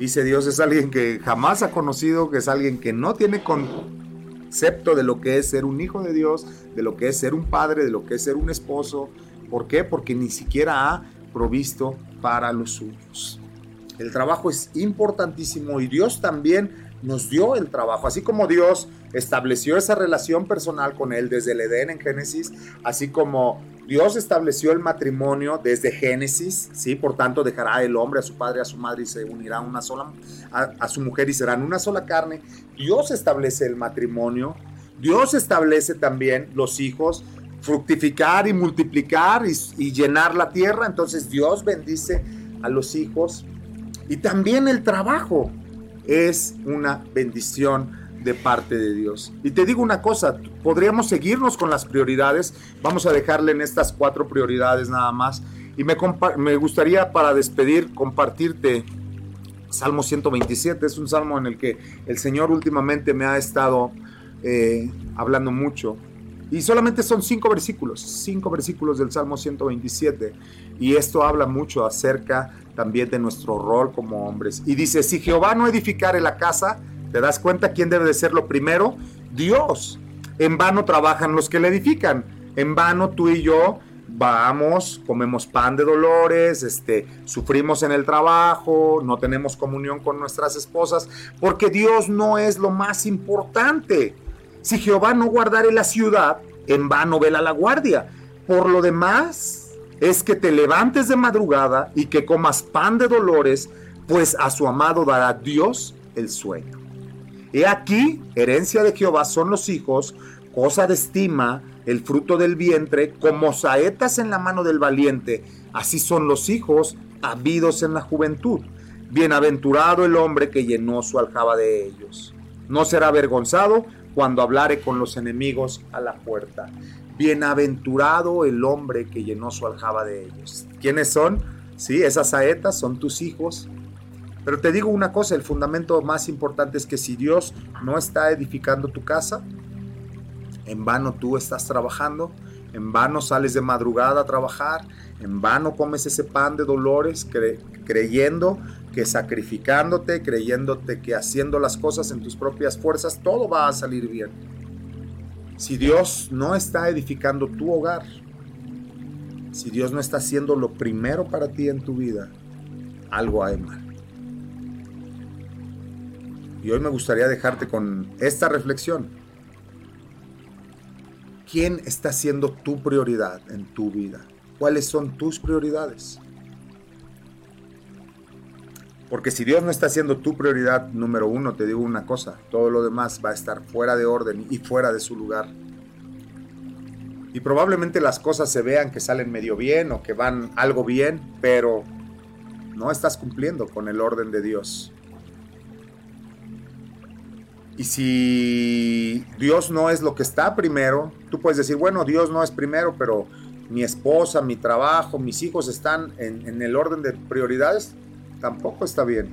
[SPEAKER 1] Dice Dios, es alguien que jamás ha conocido, que es alguien que no tiene concepto de lo que es ser un hijo de Dios, de lo que es ser un padre, de lo que es ser un esposo. ¿Por qué? Porque ni siquiera ha provisto para los suyos. El trabajo es importantísimo y Dios también nos dio el trabajo, así como Dios estableció esa relación personal con él desde el Edén en Génesis, así como Dios estableció el matrimonio desde Génesis, ¿sí? Por tanto, dejará el hombre a su padre, a su madre y se unirá una sola, a, su mujer y serán una sola carne. Dios establece el matrimonio. Dios establece también los hijos, fructificar y multiplicar y llenar la tierra. Entonces Dios bendice a los hijos. Y también el trabajo es una bendición de parte de Dios. Y te digo una cosa, podríamos seguirnos con las prioridades, vamos a dejarle en estas cuatro prioridades nada más. Y me, me gustaría para despedir compartirte Salmo 127, es un salmo en el que el Señor últimamente me ha estado eh, hablando mucho. Y solamente son cinco versículos, cinco versículos del Salmo 127. Y esto habla mucho acerca también de nuestro rol como hombres. Y dice, si Jehová no edificare la casa, ¿Te das cuenta quién debe de ser lo primero? Dios. En vano trabajan los que le edifican. En vano tú y yo vamos, comemos pan de dolores, este, sufrimos en el trabajo, no tenemos comunión con nuestras esposas, porque Dios no es lo más importante. Si Jehová no guardare la ciudad, en vano vela la guardia. Por lo demás, es que te levantes de madrugada y que comas pan de dolores, pues a su amado dará Dios el sueño. He aquí, herencia de Jehová son los hijos, cosa de estima, el fruto del vientre, como saetas en la mano del valiente, así son los hijos habidos en la juventud. Bienaventurado el hombre que llenó su aljaba de ellos. No será avergonzado cuando hablare con los enemigos a la puerta. Bienaventurado el hombre que llenó su aljaba de ellos. ¿Quiénes son? Sí, esas saetas son tus hijos, pero te digo una cosa, el fundamento más importante es que si Dios no está edificando tu casa, en vano tú estás trabajando, en vano sales de madrugada a trabajar, en vano comes ese pan de dolores creyendo que sacrificándote, creyéndote que haciendo las cosas en tus propias fuerzas, todo va a salir bien. Si Dios no está edificando tu hogar, si Dios no está haciendo lo primero para ti en tu vida, algo hay mal. Y hoy me gustaría dejarte con esta reflexión. ¿Quién está siendo tu prioridad en tu vida? ¿Cuáles son tus prioridades? Porque si Dios no está siendo tu prioridad número uno, te digo una cosa, todo lo demás va a estar fuera de orden y fuera de su lugar. Y probablemente las cosas se vean que salen medio bien o que van algo bien, pero no estás cumpliendo con el orden de Dios. Y si Dios no es lo que está primero, tú puedes decir, bueno, Dios no es primero, pero mi esposa, mi trabajo, mis hijos están en, el orden de prioridades, tampoco está bien.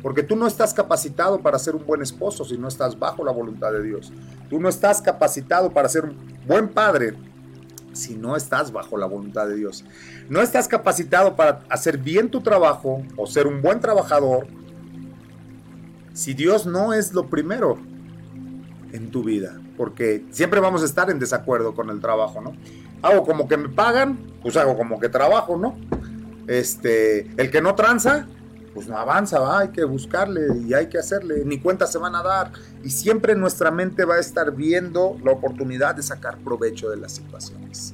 [SPEAKER 1] Porque tú no estás capacitado para ser un buen esposo si no estás bajo la voluntad de Dios. Tú no estás capacitado para ser un buen padre si no estás bajo la voluntad de Dios. No estás capacitado para hacer bien tu trabajo o ser un buen trabajador si Dios no es lo primero en tu vida, porque siempre vamos a estar en desacuerdo con el trabajo, ¿no? Hago como que me pagan, pues hago como que trabajo, ¿no? Este, el que no tranza, pues no avanza, hay que buscarle y hay que hacerle, ni cuentas se van a dar. Y siempre nuestra mente va a estar viendo la oportunidad de sacar provecho de las situaciones.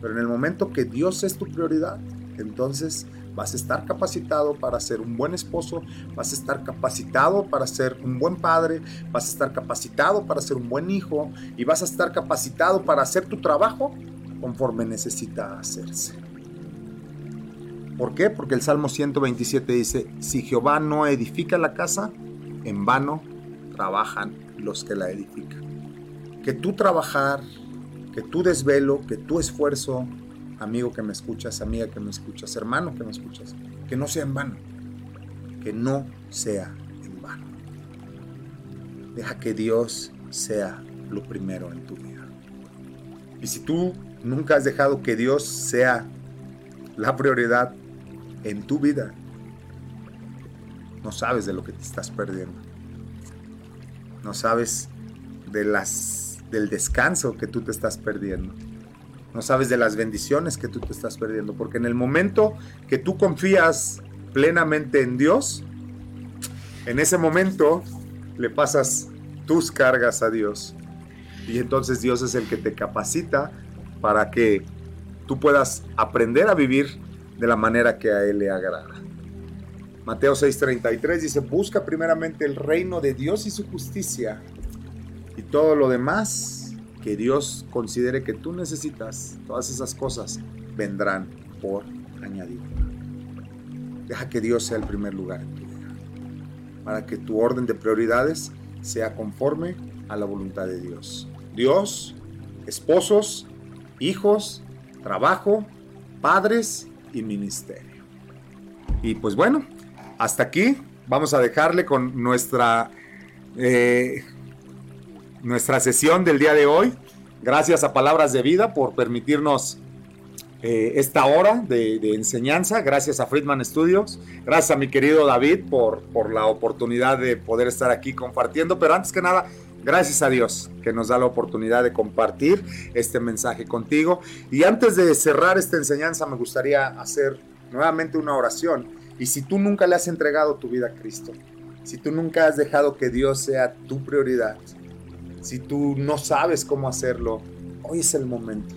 [SPEAKER 1] Pero en el momento que Dios es tu prioridad, entonces vas a estar capacitado para ser un buen esposo, vas a estar capacitado para ser un buen padre, vas a estar capacitado para ser un buen hijo y vas a estar capacitado para hacer tu trabajo conforme necesita hacerse. ¿Por qué? Porque el Salmo 127 dice, si Jehová no edifica la casa, en vano trabajan los que la edifican. Que tu trabajar, que tu desvelo, que tu esfuerzo, amigo que me escuchas, amiga que me escuchas, hermano que me escuchas, que no sea en vano, que no sea en vano. Deja que Dios sea lo primero en tu vida. Y si tú nunca has dejado que Dios sea la prioridad en tu vida, no sabes de lo que te estás perdiendo. No sabes de las, del descanso que tú te estás perdiendo. No sabes de las bendiciones que tú te estás perdiendo. Porque en el momento que tú confías plenamente en Dios, en ese momento le pasas tus cargas a Dios. Y entonces Dios es el que te capacita para que tú puedas aprender a vivir de la manera que a Él le agrada. Mateo 6:33 dice, busca primeramente el reino de Dios y su justicia y todo lo demás que Dios considere que tú necesitas, todas esas cosas vendrán por añadir. Deja que Dios sea el primer lugar en tu vida, para que tu orden de prioridades sea conforme a la voluntad de Dios. Dios, esposos, hijos, trabajo, padres y ministerio. Y pues bueno, hasta aquí vamos a dejarle con nuestra, eh, nuestra sesión del día de hoy. Gracias a Palabras de Vida por permitirnos eh, esta hora de, enseñanza. Gracias a Friedman Studios. Gracias a mi querido David por, por la oportunidad de poder estar aquí compartiendo. Pero antes que nada, Gracias a Dios que nos da la oportunidad de compartir este mensaje contigo. Y antes de cerrar esta enseñanza, me gustaría hacer nuevamente una oración y si tú nunca le has entregado tu vida a Cristo, si tú nunca has dejado que Dios sea tu prioridad, si tú no sabes cómo hacerlo, hoy es el momento.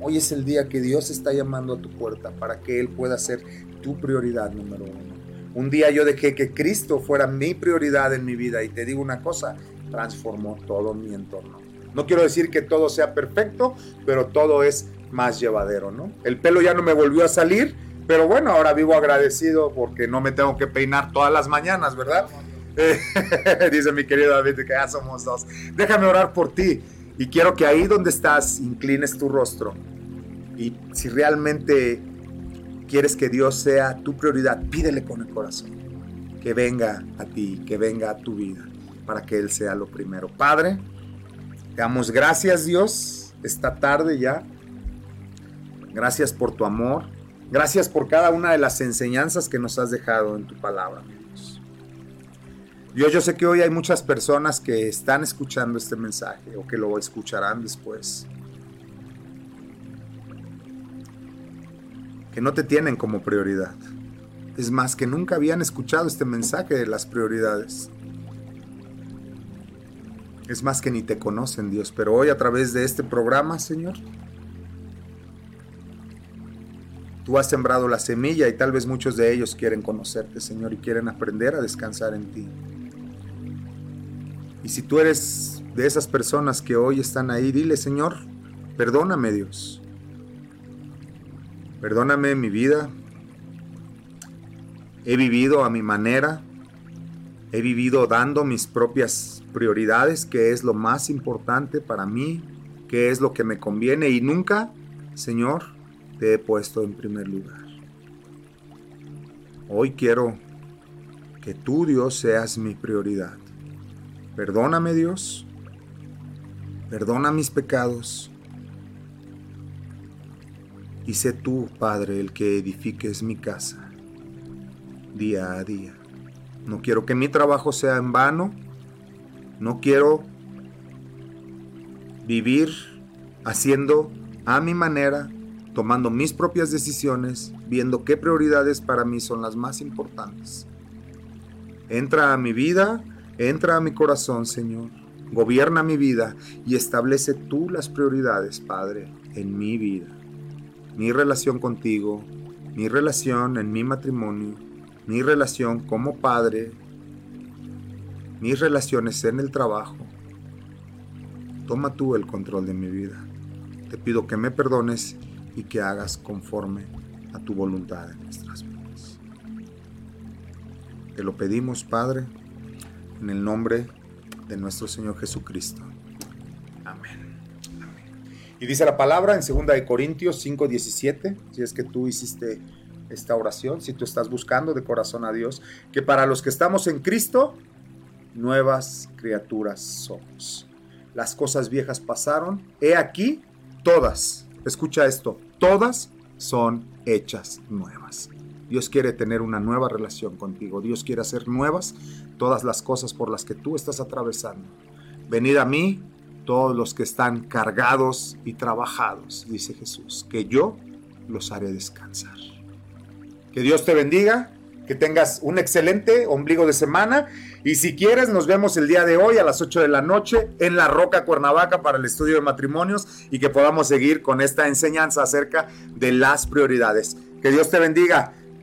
[SPEAKER 1] Hoy es el día que Dios está llamando a tu puerta para que Él pueda ser tu prioridad número uno. Un día yo dejé que Cristo fuera mi prioridad en mi vida y te digo una cosa, transformó todo mi entorno. No quiero decir que todo sea perfecto, pero todo es más llevadero, ¿no? El pelo ya no me volvió a salir, pero bueno, ahora vivo agradecido porque no me tengo que peinar todas las mañanas, ¿verdad? dice mi querido David que ya somos dos. Déjame orar por ti y quiero que ahí donde estás inclines tu rostro. Y si realmente quieres que Dios sea tu prioridad, pídele con el corazón. Que venga a ti, que venga a tu vida, para que Él sea lo primero. Padre, te damos gracias Dios esta tarde ya. Gracias por tu amor. Gracias por cada una de las enseñanzas que nos has dejado en tu palabra, Dios, yo sé que hoy hay muchas personas que están escuchando este mensaje o que lo escucharán después. Que no te tienen como prioridad. Es más, que nunca habían escuchado este mensaje de las prioridades. Es más que ni te conocen, Dios, pero hoy a través de este programa, Señor, Tú has sembrado la semilla y tal vez muchos de ellos quieren conocerte, Señor, y quieren aprender a descansar en ti. Y si tú eres de esas personas que hoy están ahí, dile, Señor, perdóname Dios. Perdóname mi vida. He vivido a mi manera. He vivido dando mis propias prioridades, que es lo más importante para mí, que es lo que me conviene. Y nunca, Señor, te he puesto en primer lugar. Hoy quiero que tú, Dios, seas mi prioridad. Perdóname, Dios. Perdona mis pecados. Y sé tú, Padre, el que edifiques mi casa día a día. No quiero que mi trabajo sea en vano. No quiero vivir haciendo a mi manera tomando mis propias decisiones, viendo qué prioridades para mí son las más importantes. Entra a mi vida, entra a mi corazón, Señor. Gobierna mi vida y establece tú las prioridades, Padre, en mi vida. Mi relación contigo, mi relación en mi matrimonio, mi relación como padre, mis relaciones en el trabajo. Toma tú el control de mi vida. Te pido que me perdones y que hagas conforme a tu voluntad en nuestras vidas. Te lo pedimos, Padre, en el nombre de nuestro Señor Jesucristo. Amén. Y dice la palabra en 2 de Corintios 5:17, si es que tú hiciste esta oración, si tú estás buscando de corazón a Dios, que para los que estamos en Cristo, nuevas criaturas somos. Las cosas viejas pasaron, he aquí, todas, escucha esto, todas son hechas nuevas. Dios quiere tener una nueva relación contigo. Dios quiere hacer nuevas todas las cosas por las que tú estás atravesando. Venid a mí todos los que están cargados y trabajados, dice Jesús, que yo los haré descansar. Que Dios te bendiga, que tengas un excelente ombligo de semana y si quieres nos vemos el día de hoy a las 8 de la noche en La Roca Cuernavaca para el estudio de matrimonios y que podamos seguir con esta enseñanza acerca de las prioridades. Que Dios te bendiga.